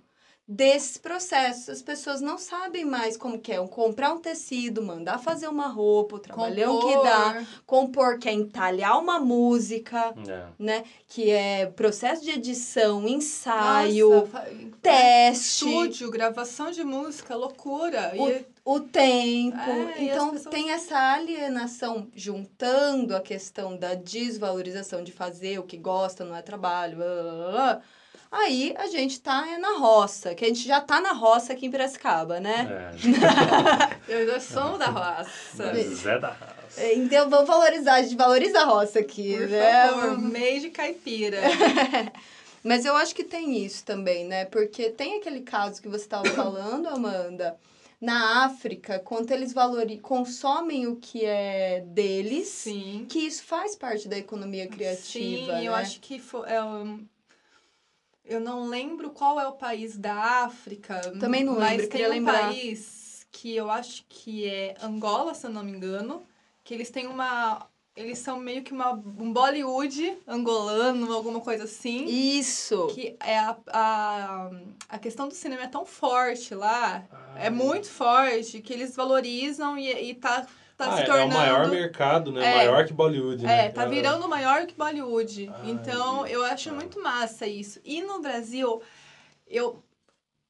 desses processos. As pessoas não sabem mais como que é comprar um tecido, mandar fazer uma roupa, o trabalhão que dá, compor, que é entalhar uma música, É. né? Que é processo de edição, ensaio, Nossa, fa- teste, Estúdio, gravação de música, loucura. E o tempo. É, então pessoas- tem essa alienação juntando a questão da desvalorização de fazer o que gosta, não é trabalho. blá, blá, blá, blá. Aí a gente tá é na roça, que a gente já tá na roça aqui em Piracicaba, né? É. eu já sou da raça. Zé da raça. É. Então vamos valorizar, a gente valoriza a roça aqui, Por né? favor, meio de caipira. Mas eu acho que tem isso também, né? Porque tem aquele caso que você estava falando, Amanda, na África, quando eles valori consomem o que é deles, Sim. que isso faz parte da economia criativa, Sim, né? eu acho que foi. é, um, eu não lembro qual é o país da África. Também não mas lembro, tem queria um lembrar. país que eu acho que é Angola, se eu não me engano, que eles têm uma. Eles são meio que uma, um Bollywood angolano, alguma coisa assim. Isso. Que é a, a, a questão do cinema é tão forte lá, Ah, é muito forte, que eles valorizam e, e tá, tá Ah, se é- tornando. É o maior mercado, né? É. Maior que Bollywood, né? É, tá virando maior que Bollywood. Ah, então, eu acho Ah. muito massa isso. E no Brasil, eu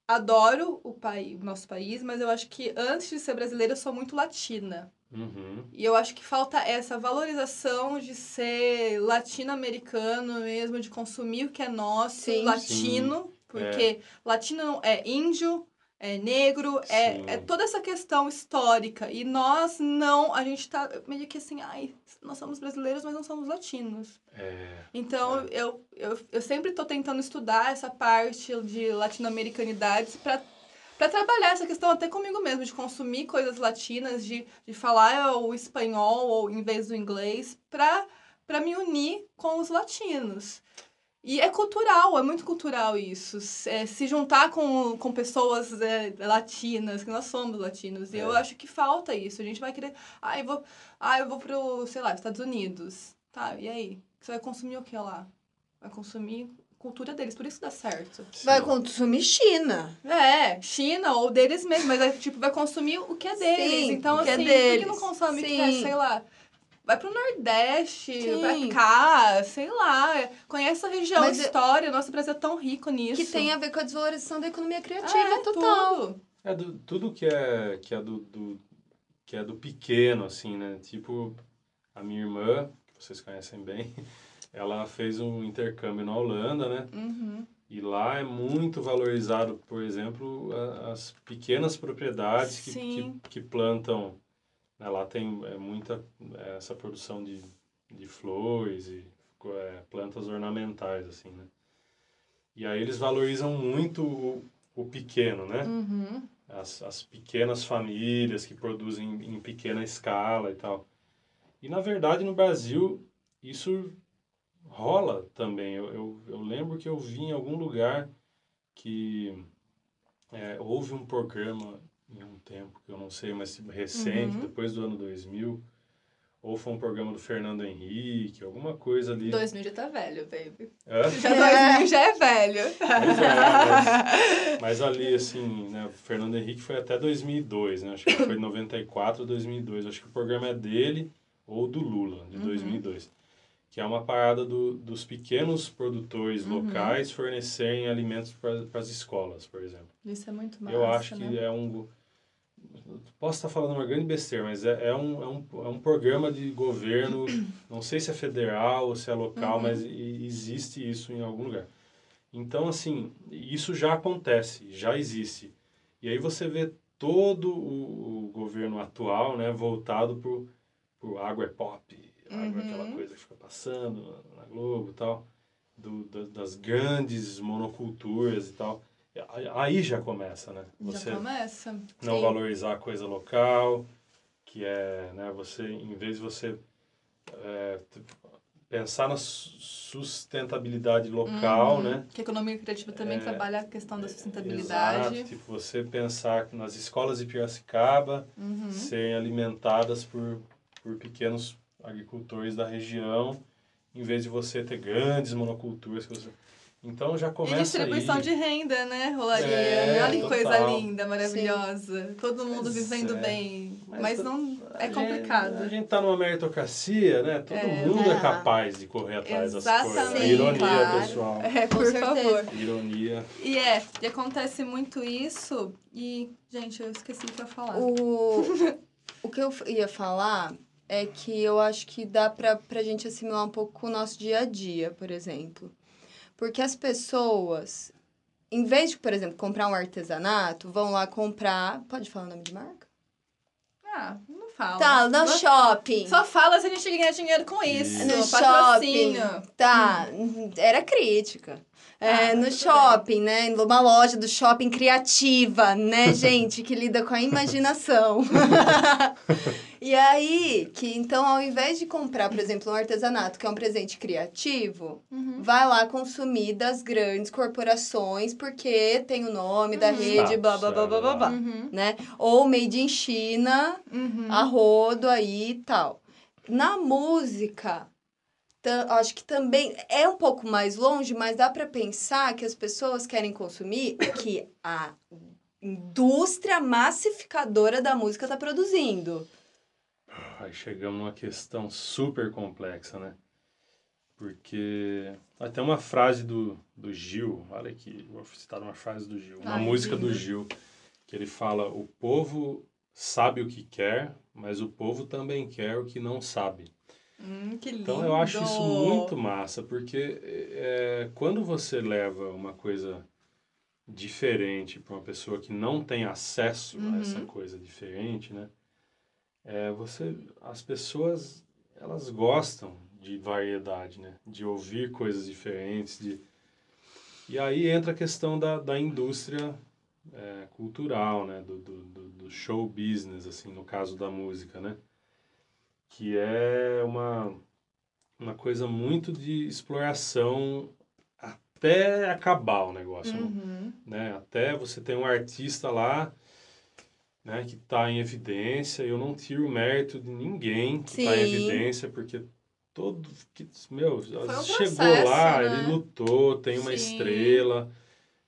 adoro o país, nosso país, mas eu acho que antes de ser brasileira eu sou muito latina. Uhum. E eu acho que falta essa valorização de ser latino-americano mesmo, de consumir o que é nosso, Sim. latino, porque latino é índio, é negro, é, é toda essa questão histórica. E nós não, a gente tá meio que assim, ai, nós somos brasileiros, mas não somos latinos. É, Então, eu, eu, eu sempre tô tentando estudar essa parte de latino-americanidades para para trabalhar essa questão até comigo mesmo, de consumir coisas latinas, de, de falar o espanhol ou em vez do inglês, para para me unir com os latinos. E é cultural, é muito cultural isso. É, se juntar com, com pessoas é, latinas, que nós somos latinos. E eu É. acho que falta isso. A gente vai querer. Ah, eu vou, ah, eu vou pro, sei lá, Estados Unidos. Tá, e aí? Você vai consumir o que lá? Vai consumir cultura deles, por isso dá certo. Vai sim. consumir China. É, China ou deles mesmo, mas é, tipo, vai consumir o que é deles. Sim, então, o que é assim, por que deles. não consome o que Sim. é, sei lá? Vai pro Nordeste, Sim. vai cá, sei lá. Conhece a região, Mas a história. Nosso Brasil é tão rico nisso. Que tem a ver com a desvalorização da economia criativa é, total. Tudo. É do, tudo que é que é do, do que é do pequeno assim, né? Tipo a minha irmã, que vocês conhecem bem, ela fez um intercâmbio na Holanda, né? Uhum. E lá é muito valorizado, por exemplo, as pequenas propriedades que, que, que plantam. Né? Lá tem é, muita é, essa produção de, de flores e é, plantas ornamentais, assim, né? E aí eles valorizam muito o, o pequeno, né? Uhum. as, as pequenas famílias que produzem em pequena escala e tal. E, na verdade, no Brasil, isso rola também. Eu, eu, eu lembro que eu vi em algum lugar que é, houve um programa em um tempo, que eu não sei, mas recente, Uhum. depois do ano 2000, ou foi um programa do Fernando Henrique, alguma coisa ali. 2000 já tá velho, baby. Hã? Já 2000 já é velho. Pois é, mas, mas ali, assim, né, o Fernando Henrique foi até 2002, né? Acho que foi 94 a 2002. Acho que o programa é dele ou do Lula, de 2002. Que é uma parada do, dos pequenos produtores locais fornecerem alimentos para as escolas, por exemplo. Isso é muito massa, Eu acho né? que é um... Posso estar falando uma grande besteira, mas é, é, um, é, um, é um programa de governo, não sei se é federal ou se é local, mas e- existe isso em algum lugar. Então, assim, isso já acontece, já existe. E aí você vê todo o, o governo atual, né, voltado pro, pro água é pop, água é aquela coisa que fica passando na, Globo e tal, do, da- das grandes monoculturas e tal. Aí- já começa, né? Você Já começa. não Sim. valorizar a coisa local, que é, né, você, em vez de você é, pensar na su- sustentabilidade local, Uhum. né? Que a economia criativa também É, trabalha a questão da sustentabilidade. Exato, tipo, você pensar que nas escolas de Piracicaba Uhum. serem alimentadas por, por pequenos agricultores da região, em vez de você ter grandes monoculturas. Que você... Então já E começa distribuição aí. de renda, né? Rolaria. É, Olha que coisa linda, maravilhosa. Todo mundo Pois vivendo é. bem. Mas Mas, não. É gente- complicado. A gente tá numa meritocracia, né? Todo É. mundo é Ah. capaz de correr atrás das coisas. Exatamente. A ironia, Claro. pessoal. É, por favor. Ironia. E é, e acontece muito isso. E, gente, eu esqueci o que eu ia falar. O, o que eu ia falar é que eu acho que dá pra, pra gente assimilar um pouco com o nosso dia a dia, por exemplo. Porque as pessoas, em vez de, por exemplo, comprar um artesanato, vão lá comprar. Pode falar o nome de marca? Ah, não fala. Tá, no shopping. Só fala se a gente ganhar dinheiro com isso. No Patrocínio. shopping. Tá, era crítica. É, Ah, no shopping, né? Numa loja do shopping criativa, né, gente? Que lida com a imaginação. e aí, que então, ao invés de comprar, por exemplo, um artesanato, que é um presente criativo, Uhum. vai lá consumir das grandes corporações, porque tem o nome da Uhum. rede, blá, blá, blá, blá, blá, blá, Uhum. né? Ou made in China, Uhum. a rodo aí e tal. Na música, acho que também é um pouco mais longe, mas dá para pensar que as pessoas querem consumir o que a indústria massificadora da música está produzindo. Aí chegamos numa questão super complexa, né? Porque até uma frase do, do Gil, olha aqui, vou citar uma frase do Gil, uma Ai, música do. Gil, que ele fala: O povo sabe o que quer, mas o povo também quer o que não sabe. Hum, que lindo. Então eu acho isso muito massa, porque é, quando você leva uma coisa diferente para uma pessoa que não tem acesso a essa Uhum. coisa diferente, né? É, você, as pessoas, elas gostam de variedade, né? De ouvir coisas diferentes, de... E aí entra a questão da, da indústria é, cultural, né? Do, do, do, do show business, assim, no caso da música, né? Que é uma, uma coisa muito de exploração até acabar o negócio, Uhum. né? Até você tem um artista lá, né, que está em evidência. Eu não tiro o mérito de ninguém que está em evidência, porque todo que meu um chegou processo, lá, né? ele lutou, tem uma Sim. estrela.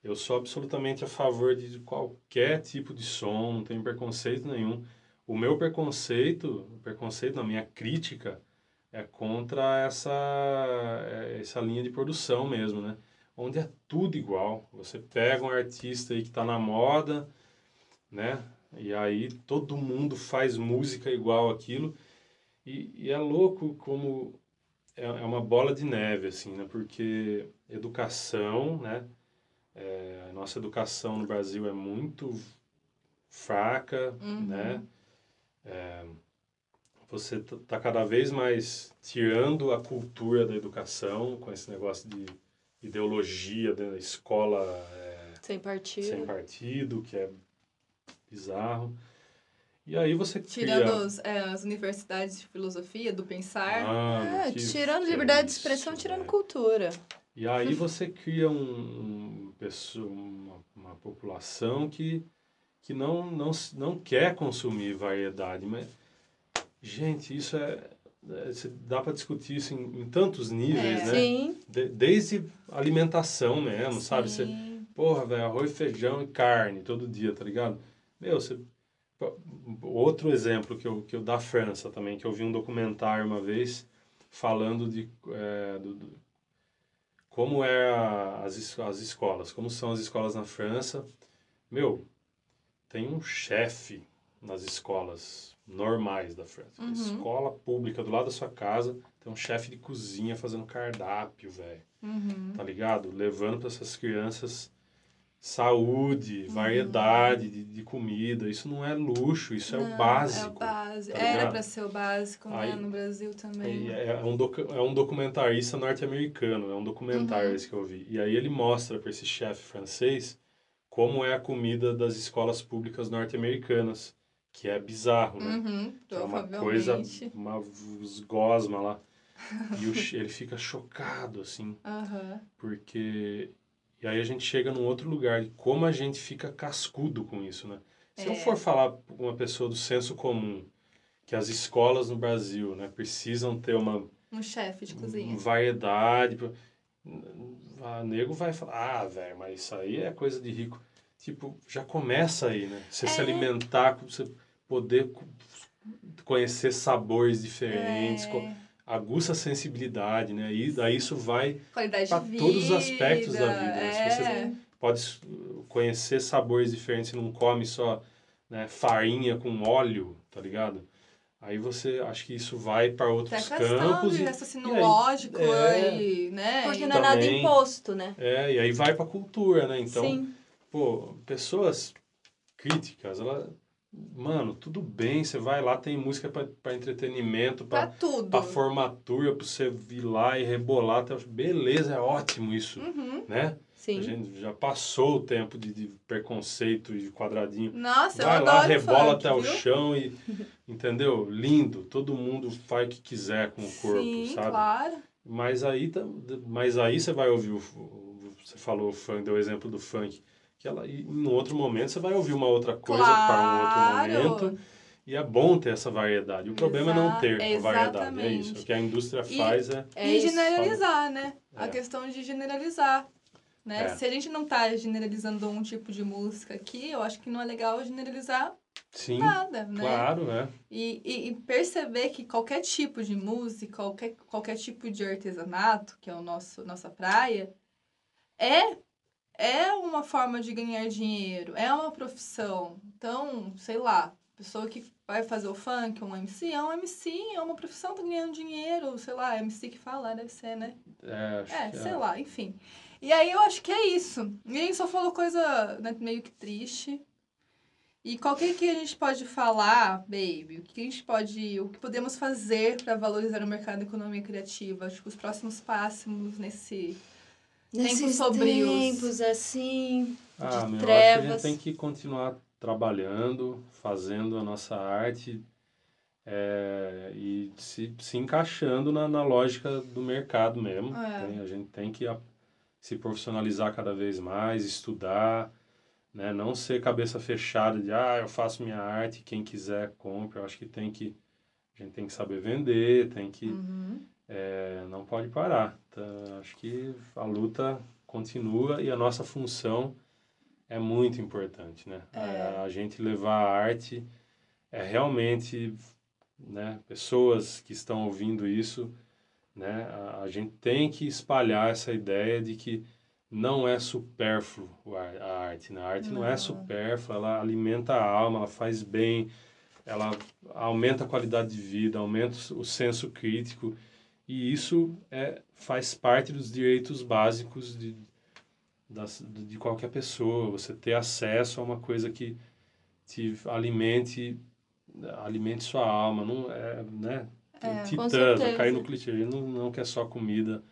Eu sou absolutamente a favor de qualquer tipo de som, não tenho preconceito nenhum. O meu preconceito, o preconceito na minha crítica é contra essa é, essa linha de produção mesmo, né? Onde é tudo igual. Você pega um artista aí que está na moda, né? E aí todo mundo faz música igual aquilo. E, e é louco como é, é uma bola de neve, assim, né? Porque educação, né? É, a nossa educação no Brasil é muito fraca, Uhum. né? É, você está cada vez mais tirando a cultura da educação com esse negócio de ideologia da escola é, Sem partido. sem partido, que é bizarro. E aí você Tirando cria... os- é, as universidades de filosofia, do pensar. Mano, É, que- tirando que é liberdade de isso, expressão, tirando cultura. E aí você cria um, um uma, uma população que, que não, não, não quer consumir variedade. Mas, gente, isso é. é, se- dá para discutir isso em, em tantos níveis, É. né? Sim. De- desde alimentação mesmo, sabe? Você, Sim. porra, velho, arroz, feijão e carne todo dia, tá ligado? Meu, você. Outro exemplo que eu, que eu da França também, que eu vi um documentário uma vez falando de é, do, do- como é a- as, as escolas, como são as escolas na França. Meu, tem um chefe nas escolas normais da França. Uhum. Escola pública do lado da sua casa, tem um chefe de cozinha fazendo cardápio, velho Uhum. tá ligado? Levando para essas crianças saúde, Uhum. variedade de, de comida. Isso não é luxo, isso é Não, o básico. É o básico. tá Era pra ser o básico, Aí- né? No Brasil também. E É, um docu- é um documentarista norte-americano, é um documentário Uhum. esse que eu vi. E aí ele mostra para esse chefe francês como é a comida das escolas públicas norte-americanas, que é bizarro, né? Uhum, é uma coisa, uma gosma lá. E o ele fica chocado, assim, Aham. porque e aí a gente chega num outro lugar como a gente fica cascudo com isso, né? Se eu É. for falar para uma pessoa do senso comum que as escolas no Brasil, né, precisam ter uma Um chefe de cozinha. variedade, a nego vai falar, ah, velho, mas isso aí é coisa de rico. Tipo, já começa aí, né? Você se É. alimentar, você poder co- conhecer sabores diferentes, É, aguça a sensibilidade, né? E daí isso vai vida. todos os aspectos da vida, né? Se você- É. pode conhecer sabores diferentes, não come só né, farinha com óleo, tá ligado? Aí você, acho que isso vai para Tem a outros questão campos de e, raciocínio e aí- lógico é. e, né? Porque não é nada imposto, né? é, e aí vai para cultura, né? Então, Sim. Pô, pessoas críticas, ela mano, tudo bem, você vai lá, tem música para entretenimento, Pra para tudo. pra formatura, para você vir lá e rebolar, tá? beleza, é ótimo isso, Uhum. né? Sim. A gente já passou o tempo de, de preconceito e de quadradinho. Nossa, Vai eu lá, rebola funk, até o viu? chão e. Entendeu? Lindo. Todo mundo faz o que quiser com o corpo, Sim, sabe? claro. Mas aí, tá- mas aí você vai ouvir o, o- Você falou o funk, deu o exemplo do funk. Que ela, em outro momento você vai ouvir uma outra coisa para um Claro. outro momento. E é bom ter essa variedade. O problema é não ter a variedade. É exatamente. isso. O que a indústria E- faz é. É e generalizar, né? A É. questão de generalizar. Né? É. Se a gente não tá generalizando um tipo de música aqui, eu acho que não é legal generalizar Sim, nada, né? claro, né? E, e, e perceber que qualquer tipo de música, qualquer, qualquer tipo de artesanato, que é o nosso nossa praia, é é uma forma de ganhar dinheiro, é uma profissão. Então, sei lá, pessoa que vai fazer o funk, um MC, é um MC, é uma profissão, tá ganhando dinheiro, sei lá, MC que fala, deve ser, né? É, acho É, que sei lá, enfim. E aí eu acho que é isso. Gente só falou coisa né, meio que triste. E qual que, que a gente pode falar, baby? O que a gente pode. O que podemos fazer para valorizar o mercado da economia criativa? Tipo, os próximos passos nesse. Nesses sombrios. tempos, assim, Ah, de meu, eu acho que a trevas. gente tem que continuar trabalhando, fazendo a nossa arte é, e se, se encaixando na, na lógica do mercado mesmo. É. Tem- a gente tem que se profissionalizar cada vez mais, estudar, né? Não ser cabeça fechada de, ah, eu faço minha arte, quem quiser compra. Eu acho que tem que, a gente tem que saber vender, tem que Uhum. É, não pode parar. Então, acho que a luta continua e a nossa função é muito importante, né? É. A, a gente levar a arte é realmente, né? Pessoas que estão ouvindo isso, né? A, a gente tem que espalhar essa ideia de que não é supérfluo a arte, né? A arte não, é Não. supérflua, ela alimenta a alma, ela faz bem, ela aumenta a qualidade de vida, aumenta o senso crítico e isso é, faz parte dos direitos básicos de, das, de qualquer pessoa. Você ter acesso a uma coisa que te alimente, alimente sua alma. Não é, né? É, Titãs, vai cair no clichê. A gente não, não quer só comida,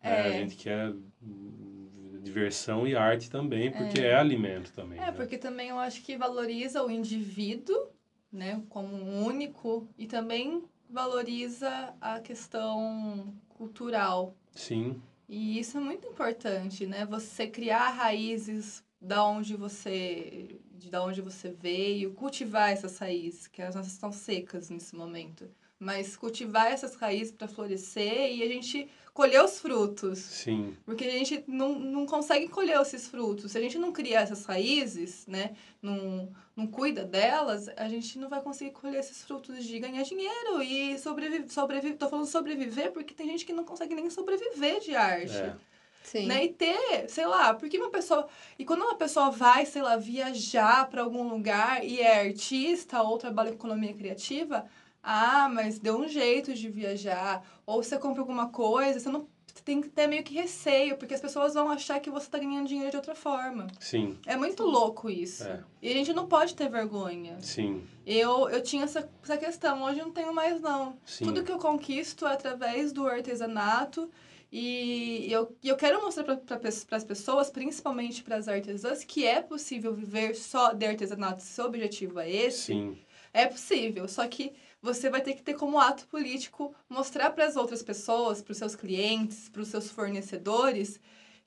a É. gente quer hum, diversão e arte também, porque é, alimento também. É, né? porque também eu acho que valoriza o indivíduo, né, como um único, e também valoriza a questão cultural. Sim, E isso é muito importante, né? Você criar raízes da onde você, de da onde você veio, cultivar essas raízes, que as nossas estão secas nesse momento. Mas cultivar essas raízes para florescer e a gente colher os frutos. sim, Porque a gente não, não consegue colher esses frutos. Se a gente não criar essas raízes, né? Não, não cuida delas, a gente não vai conseguir colher esses frutos de ganhar dinheiro e sobreviver. Sobreviver, tô falando sobreviver porque tem gente que não consegue nem sobreviver de arte. é. Sim. Né? E ter, sei lá, porque uma pessoa. E quando uma pessoa vai, sei lá, viajar para algum lugar e é artista ou trabalha com economia criativa, ah, mas deu um jeito de viajar. Ou você compra alguma coisa, você não. Você tem que ter meio que receio, porque as pessoas vão achar que você tá ganhando dinheiro de outra forma. sim, É muito louco isso. É. E a gente não pode ter vergonha. sim, Eu, eu tinha essa, essa questão, hoje eu não tenho mais, não. sim. Tudo que eu conquisto é através do artesanato e eu, eu quero mostrar para as pessoas, principalmente para as artesãs, que é possível viver só de artesanato. Se seu objetivo é esse, Sim, é possível. Só que você vai ter que ter como ato político mostrar para as outras pessoas, para os seus clientes, para os seus fornecedores,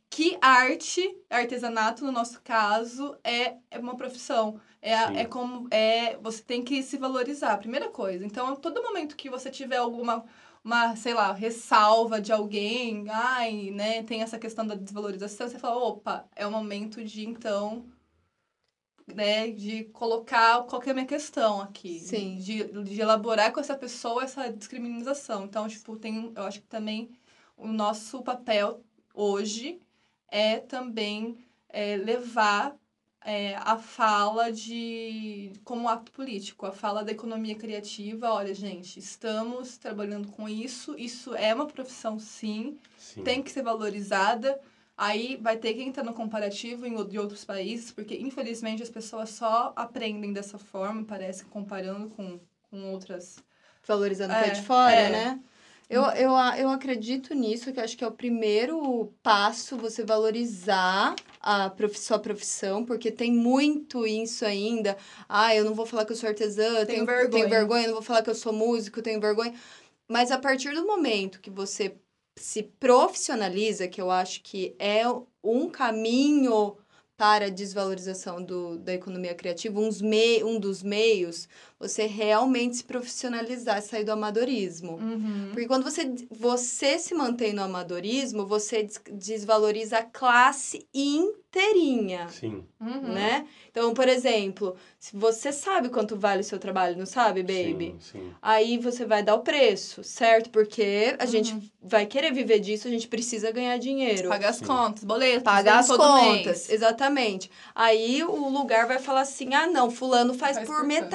que arte, artesanato, no nosso caso, é, é uma profissão. É, Sim. é como. É, você tem que se valorizar, primeira coisa. Então, a todo momento que você tiver alguma. Uma, sei lá, ressalva de alguém, ai, né, tem essa questão da desvalorização, você fala, opa, é o momento de, então, né, de colocar qual que é a minha questão aqui. Sim. De, de elaborar com essa pessoa essa discriminação. Então, tipo, tem, eu acho que também o nosso papel hoje é também é, levar é, a fala de como ato político, a fala da economia criativa. Olha, gente, estamos trabalhando com isso, isso é uma profissão sim, sim. tem que ser valorizada. Aí vai ter que entrar no comparativo de outros países, porque infelizmente as pessoas só aprendem dessa forma, parece, comparando com, com outras. Valorizando o que é É, de fora, é. né? Eu, eu, eu acredito nisso, que eu acho que é o primeiro passo você valorizar a profi- sua profissão, porque tem muito isso ainda. Ah, eu não vou falar que eu sou artesã, Tenho tenho, vergonha. tenho vergonha, eu não vou falar que eu sou músico, tenho vergonha. Mas a partir do momento que você se profissionaliza, que eu acho que é um caminho para a desvalorização do, da economia criativa, uns me, um dos meios, você realmente se profissionalizar, sair do amadorismo. Uhum. Porque quando você, você se mantém no amadorismo, você des- desvaloriza a classe inteirinha, Sim. Uhum. né? Então, por exemplo, se você sabe quanto vale o seu trabalho, não sabe, baby? Sim, sim. Aí você vai dar o preço, certo? Porque a Uhum. gente vai querer viver disso, a gente precisa ganhar dinheiro. Pagar as Sim. contas, boletos, Pagar as todo contas, mês. exatamente. Aí o lugar vai falar assim: ah, não, fulano faz, Faz por, por tanto.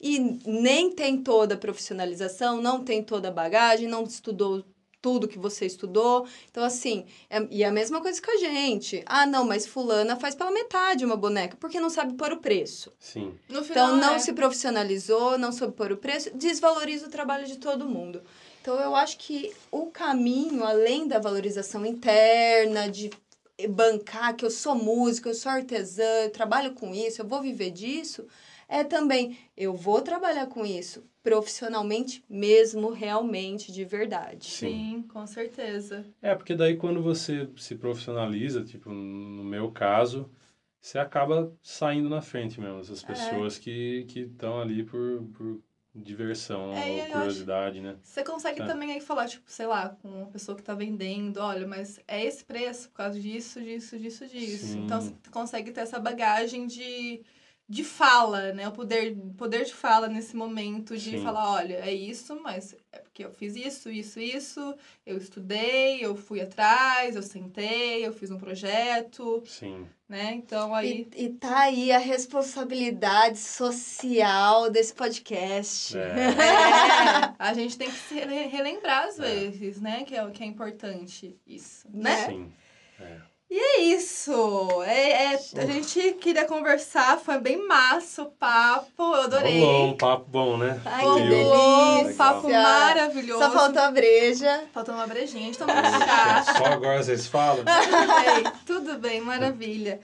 E nem tem toda a profissionalização, não tem toda a bagagem, não estudou tudo que você estudou. Então, assim, é, e a mesma coisa com a gente. Ah, não, mas fulana faz pela metade uma boneca, porque não sabe pôr o preço. Sim. No final, Então, não é. se profissionalizou, não soube pôr o preço, desvaloriza o trabalho de todo mundo. Então, eu acho que o caminho, além da valorização interna, de bancar que eu sou música, eu sou artesã, eu trabalho com isso, eu vou viver disso, é também eu vou trabalhar com isso profissionalmente mesmo, realmente, de verdade. Sim, com certeza. É, porque daí quando você se profissionaliza, tipo, no meu caso, você acaba saindo na frente mesmo. Essas É. pessoas que estão ali por, por diversão É, e ou curiosidade, né? Você consegue É. também aí falar, tipo, sei lá, com uma pessoa que tá vendendo, olha, mas é esse preço por causa disso, disso, disso, disso. Sim. Então você consegue ter essa bagagem de, de fala, né? O poder, poder de fala nesse momento de Sim. falar, olha, é isso, mas é porque eu fiz isso, isso, isso, eu estudei, eu fui atrás, eu sentei, eu fiz um projeto, Sim. né? Então aí. E, e tá aí a responsabilidade social desse podcast. É. É, a gente tem que se re- relembrar às É. vezes, né? Que é, que é importante isso, né? Sim. É. É isso. É, é- a gente queria conversar, foi bem massa o papo, eu adorei. Rolou um papo bom, né? Ai, que um delícia. papo maravilhoso. Só faltou a breja. Faltou uma brejinha, a gente tomou um chá. Só agora vocês falam? Tudo bem, tudo bem, maravilha.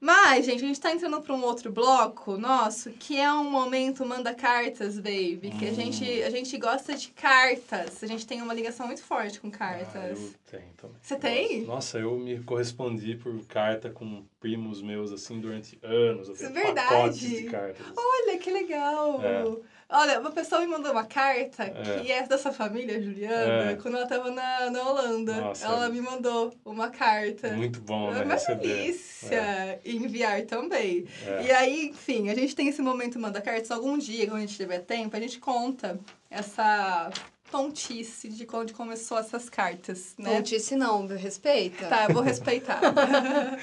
Mas, gente, a gente tá entrando para um outro bloco nosso, que é um momento manda cartas, baby. Que a gente, a gente gosta de cartas. A gente tem uma ligação muito forte com Ah, cartas. eu tenho também. Você tem? Nossa, eu me correspondi por carta com primos meus, assim, durante anos. Eu Isso é verdade. de cartas. Olha, que legal! É. Olha, uma pessoa me mandou uma carta É. que é dessa família, Juliana, É. quando ela tava na, na Holanda. Nossa, ela é. me mandou uma carta. Muito bom, né? É uma Receber. delícia! E enviar também. É. E aí, enfim, a gente tem esse momento manda cartas. Algum dia, quando a gente tiver tempo, a gente conta essa tontice de quando começou essas cartas, né? Não disse não, respeita. Tá, eu vou respeitar.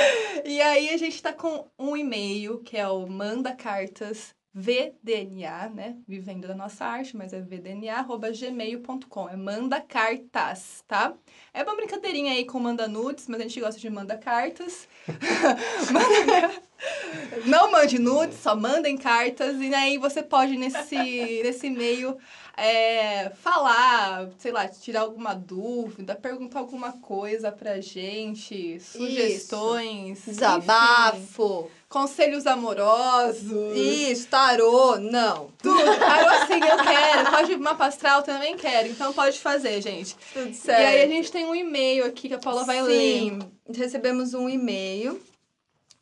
e aí a gente tá com um e-mail que é o manda cartas VDNA, né? Vivendo da nossa arte, mas é vdna@gmail.com. É manda cartas, tá? É uma brincadeirinha aí com manda nudes, mas a gente gosta de manda cartas. Manda- Não mande nudes, só mandem cartas. E aí você pode, nesse, nesse e-mail, é, falar, sei lá, tirar alguma dúvida, perguntar alguma coisa pra gente, sugestões. enfim, Desabafo. Conselhos amorosos. Isso, tarô. Não. Tudo. Tarô assim, eu quero. Pode ir mapa astral, também quero. Então pode fazer, gente. Tudo E certo. aí a gente tem um e-mail aqui que a Paula vai ler. Sim, recebemos um e-mail.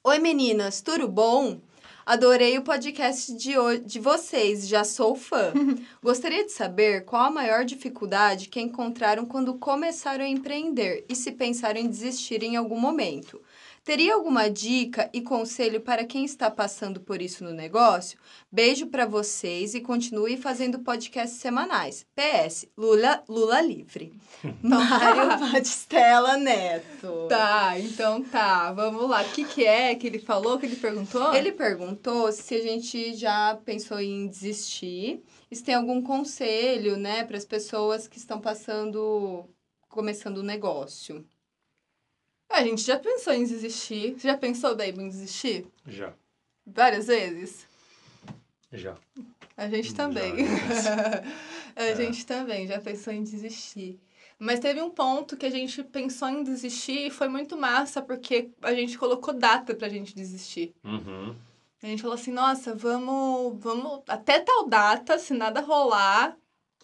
Oi meninas, tudo bom? Adorei o podcast de, ho- de vocês, já sou fã. Gostaria de saber qual a maior dificuldade que encontraram quando começaram a empreender e se pensaram em desistir em algum momento. Teria alguma dica e conselho para quem está passando por isso no negócio? Beijo para vocês e continue fazendo podcasts semanais. PS, Lula, Lula livre. Mário Batistela Neto. Tá, então tá. Vamos lá. O que, que é que ele falou, que ele perguntou? Ele perguntou se a gente já pensou em desistir, e se tem algum conselho, né, para as pessoas que estão passando, começando o negócio. A gente já pensou em desistir. Você já pensou, baby, em desistir? Já, Várias vezes? já. A gente Já, também. a É. gente também já pensou em desistir. Mas teve um ponto que a gente pensou em desistir e foi muito massa, porque a gente colocou data pra gente desistir. Uhum. A gente falou assim, nossa, vamos, vamos até tal data, se nada rolar,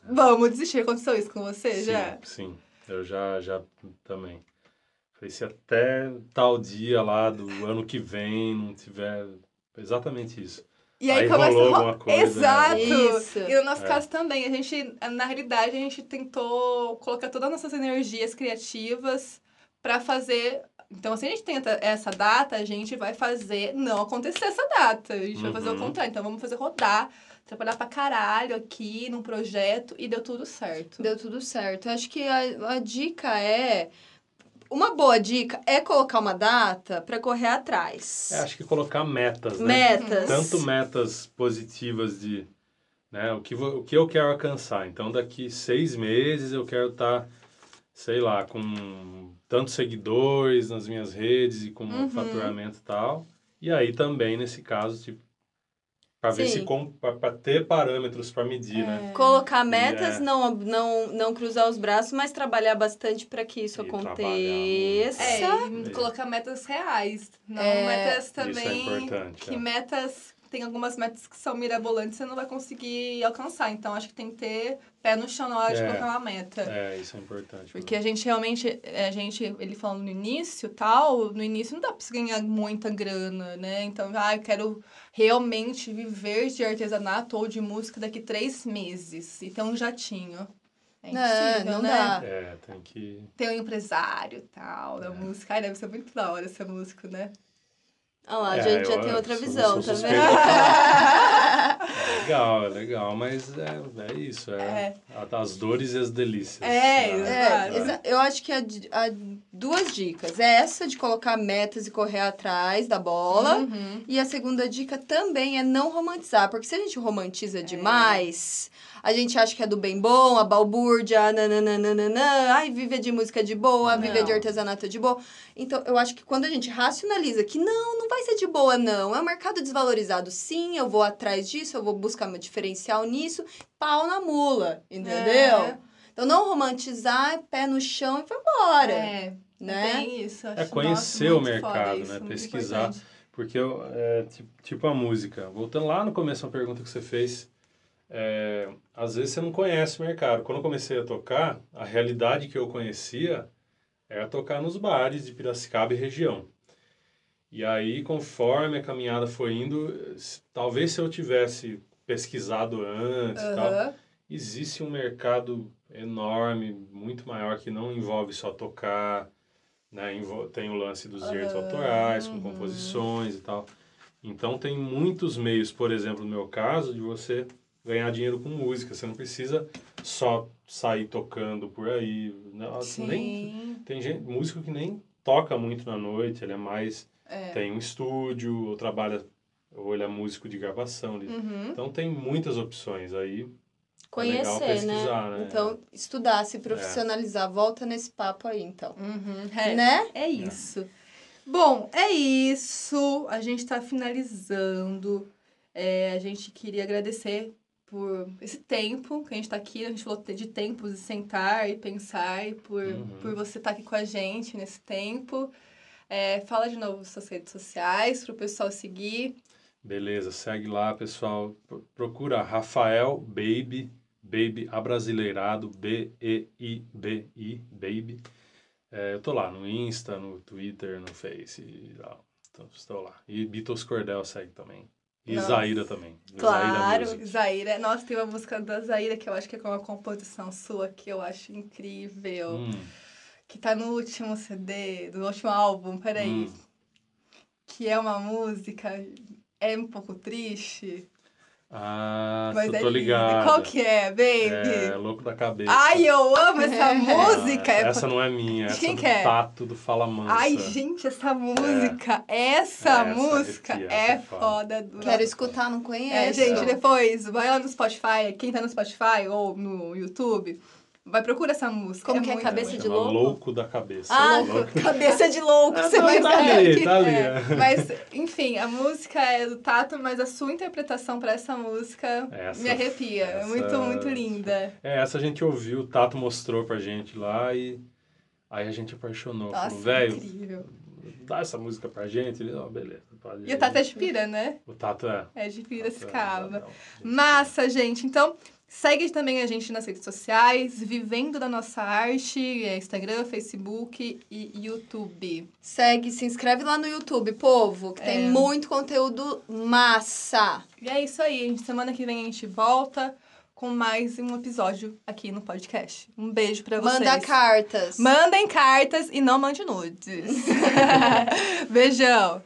vamos desistir. Aconteceu isso com você sim, já? sim. Eu já, já também. Falei, se até tal dia lá do ano que vem não tiver. Exatamente isso. E aí, Aí começa rolou alguma coisa, né? Exato! Isso. E no nosso É. caso também, a gente, na realidade, a gente tentou colocar todas as nossas energias criativas pra fazer. Então, se a gente tenta essa data, a gente vai fazer não acontecer essa data. A gente vai fazer o Uhum. contrário. Então, vamos fazer rodar, trabalhar pra caralho aqui num projeto e deu tudo certo. Deu tudo certo. Eu Acho que a, a dica é. Uma boa dica é colocar uma data para correr atrás. É, acho que colocar metas, né? Metas. Tanto metas positivas de né, o, que, o que eu quero alcançar. Então, daqui seis meses eu quero estar, sei lá, com tantos seguidores nas minhas redes e com Uhum. faturamento e tal. E aí também, nesse caso, tipo, para ver se para ter parâmetros para medir, né? Colocar metas, é. não, não, não cruzar os braços, mas trabalhar bastante para que isso E trabalhar aconteça. É, e colocar metas reais. Não É, metas Isso é também. importante, que é. metas. Tem algumas metas que são mirabolantes e você não vai conseguir alcançar. Então, acho que tem que ter pé no chão na hora de É. colocar uma meta. É, isso é importante. Porque a gente realmente, é, a gente, ele falando no início tal, no início não dá pra você ganhar muita grana, né? Então, ah, eu quero realmente viver de artesanato ou de música daqui três meses e ter um jatinho. É Não, impossível, não né? dá. É, tem que... Ter um empresário e tal É. da música. Ai, deve ser muito da hora ser músico, né? Olha lá, a É, gente já eu- tem outra visão, tá vendo? É legal, é legal, mas é, é isso, é, a- as dores e as delícias. É, né? É, Exato. exa- eu acho que há, há duas dicas. É essa de colocar metas e correr atrás da bola. Uhum. E a segunda dica também é não romantizar, porque se a gente É. romantiza demais, a gente acha que é do bem bom, a balbúrdia, nananana, ai, viver de música de boa, Não. viver de artesanato de boa. Então, eu acho que quando a gente racionaliza que não, não vai ser de boa, não, é um mercado desvalorizado, sim, eu vou atrás disso, eu vou buscar meu diferencial nisso, pau na mula, entendeu? É. Então, não romantizar, pé no chão e vai embora, É, né? é bem isso. É conhecer nossa, o mercado, isso, né? Pesquisar. importante. Porque eu, é, ti- tipo a música, voltando lá no começo, uma pergunta que você fez, é, às vezes você não conhece o mercado. Quando eu comecei a tocar, a realidade que eu conhecia era tocar nos bares de Piracicaba e região. E aí, conforme a caminhada foi indo, talvez se eu tivesse pesquisado antes e tal, existe um mercado enorme, muito maior, que não envolve só tocar, né? Tem o lance dos direitos autorais, com uhum. composições e tal. Então tem muitos meios, por exemplo, no meu caso, de você ganhar dinheiro com música. Você não precisa só sair tocando por aí. né? Nem, tem gente, músico que nem toca muito na noite, ele é mais É. tem um estúdio, ou trabalha ou ele é músico de gravação. ele- Uhum. Então tem muitas opções aí. Conhecer, né? pesquisar, né? Então, estudar, se profissionalizar. Volta nesse papo aí, então. Uhum. É. Né? É isso. Bom, é isso. A gente está finalizando. É, a gente queria agradecer por esse tempo que a gente está aqui. A gente falou de tempos de sentar e pensar, e por, Uhum. por você estar aqui com a gente nesse tempo. É, fala de novo suas redes sociais para o pessoal seguir. Beleza, segue lá, pessoal. Pro- Procura Rafael Baby, Baby abrasileirado, B-E-I-B-I, Baby. É, eu tô lá no Insta, no Twitter, no Face e tal. Então, estou lá. E Beatles Cordel segue também. E Nossa. Zaira também. Claro. Zaira. Zaira. Nossa, tem uma música da Zaira que eu acho que é com uma composição sua que eu acho incrível. Hum, Que tá no último CD, do último álbum, peraí. hum. Que é uma música. É um pouco triste. Ah, mas eu é tô ligado. Qual que é, baby? É, Louco da Cabeça. Ai, eu amo essa É. música! É Essa não é minha, essa Quem é do que é? Tato do Fala Mansa. Ai, gente, essa música, essa, Essa música arrepia, é essa é foda. Do... Quero escutar, não É, conheço. gente, depois, vai lá no Spotify, quem tá no Spotify ou no YouTube, vai procura essa música. Como que é Cabeça de louco? Louco da Cabeça. Ah, Louco. cabeça de louco. Ah, você não, vai tá ali, tá ali. É, mas, enfim, a música é do Tato, mas a sua interpretação pra essa música Essa- me arrepia. É essa- muito, muito linda. É, essa a gente ouviu, o Tato mostrou pra gente lá e aí a gente apaixonou. Nossa, Falou, velho, incrível. dá essa música pra gente. Ele, ó, beleza. Pode E o Tato é de pira, né? O Tato é. É de Tato é, Piracicaba. não, gente. Massa, gente. Então, Segue também a gente nas redes sociais, Vivendo da Nossa Arte, é Instagram, Facebook e YouTube. Segue, se inscreve lá no YouTube, povo, que tem É. muito conteúdo massa. E é isso aí. Semana que vem a gente volta com mais um episódio aqui no podcast. Um beijo pra vocês. Manda cartas. Mandem cartas e não mande nudes. Beijão.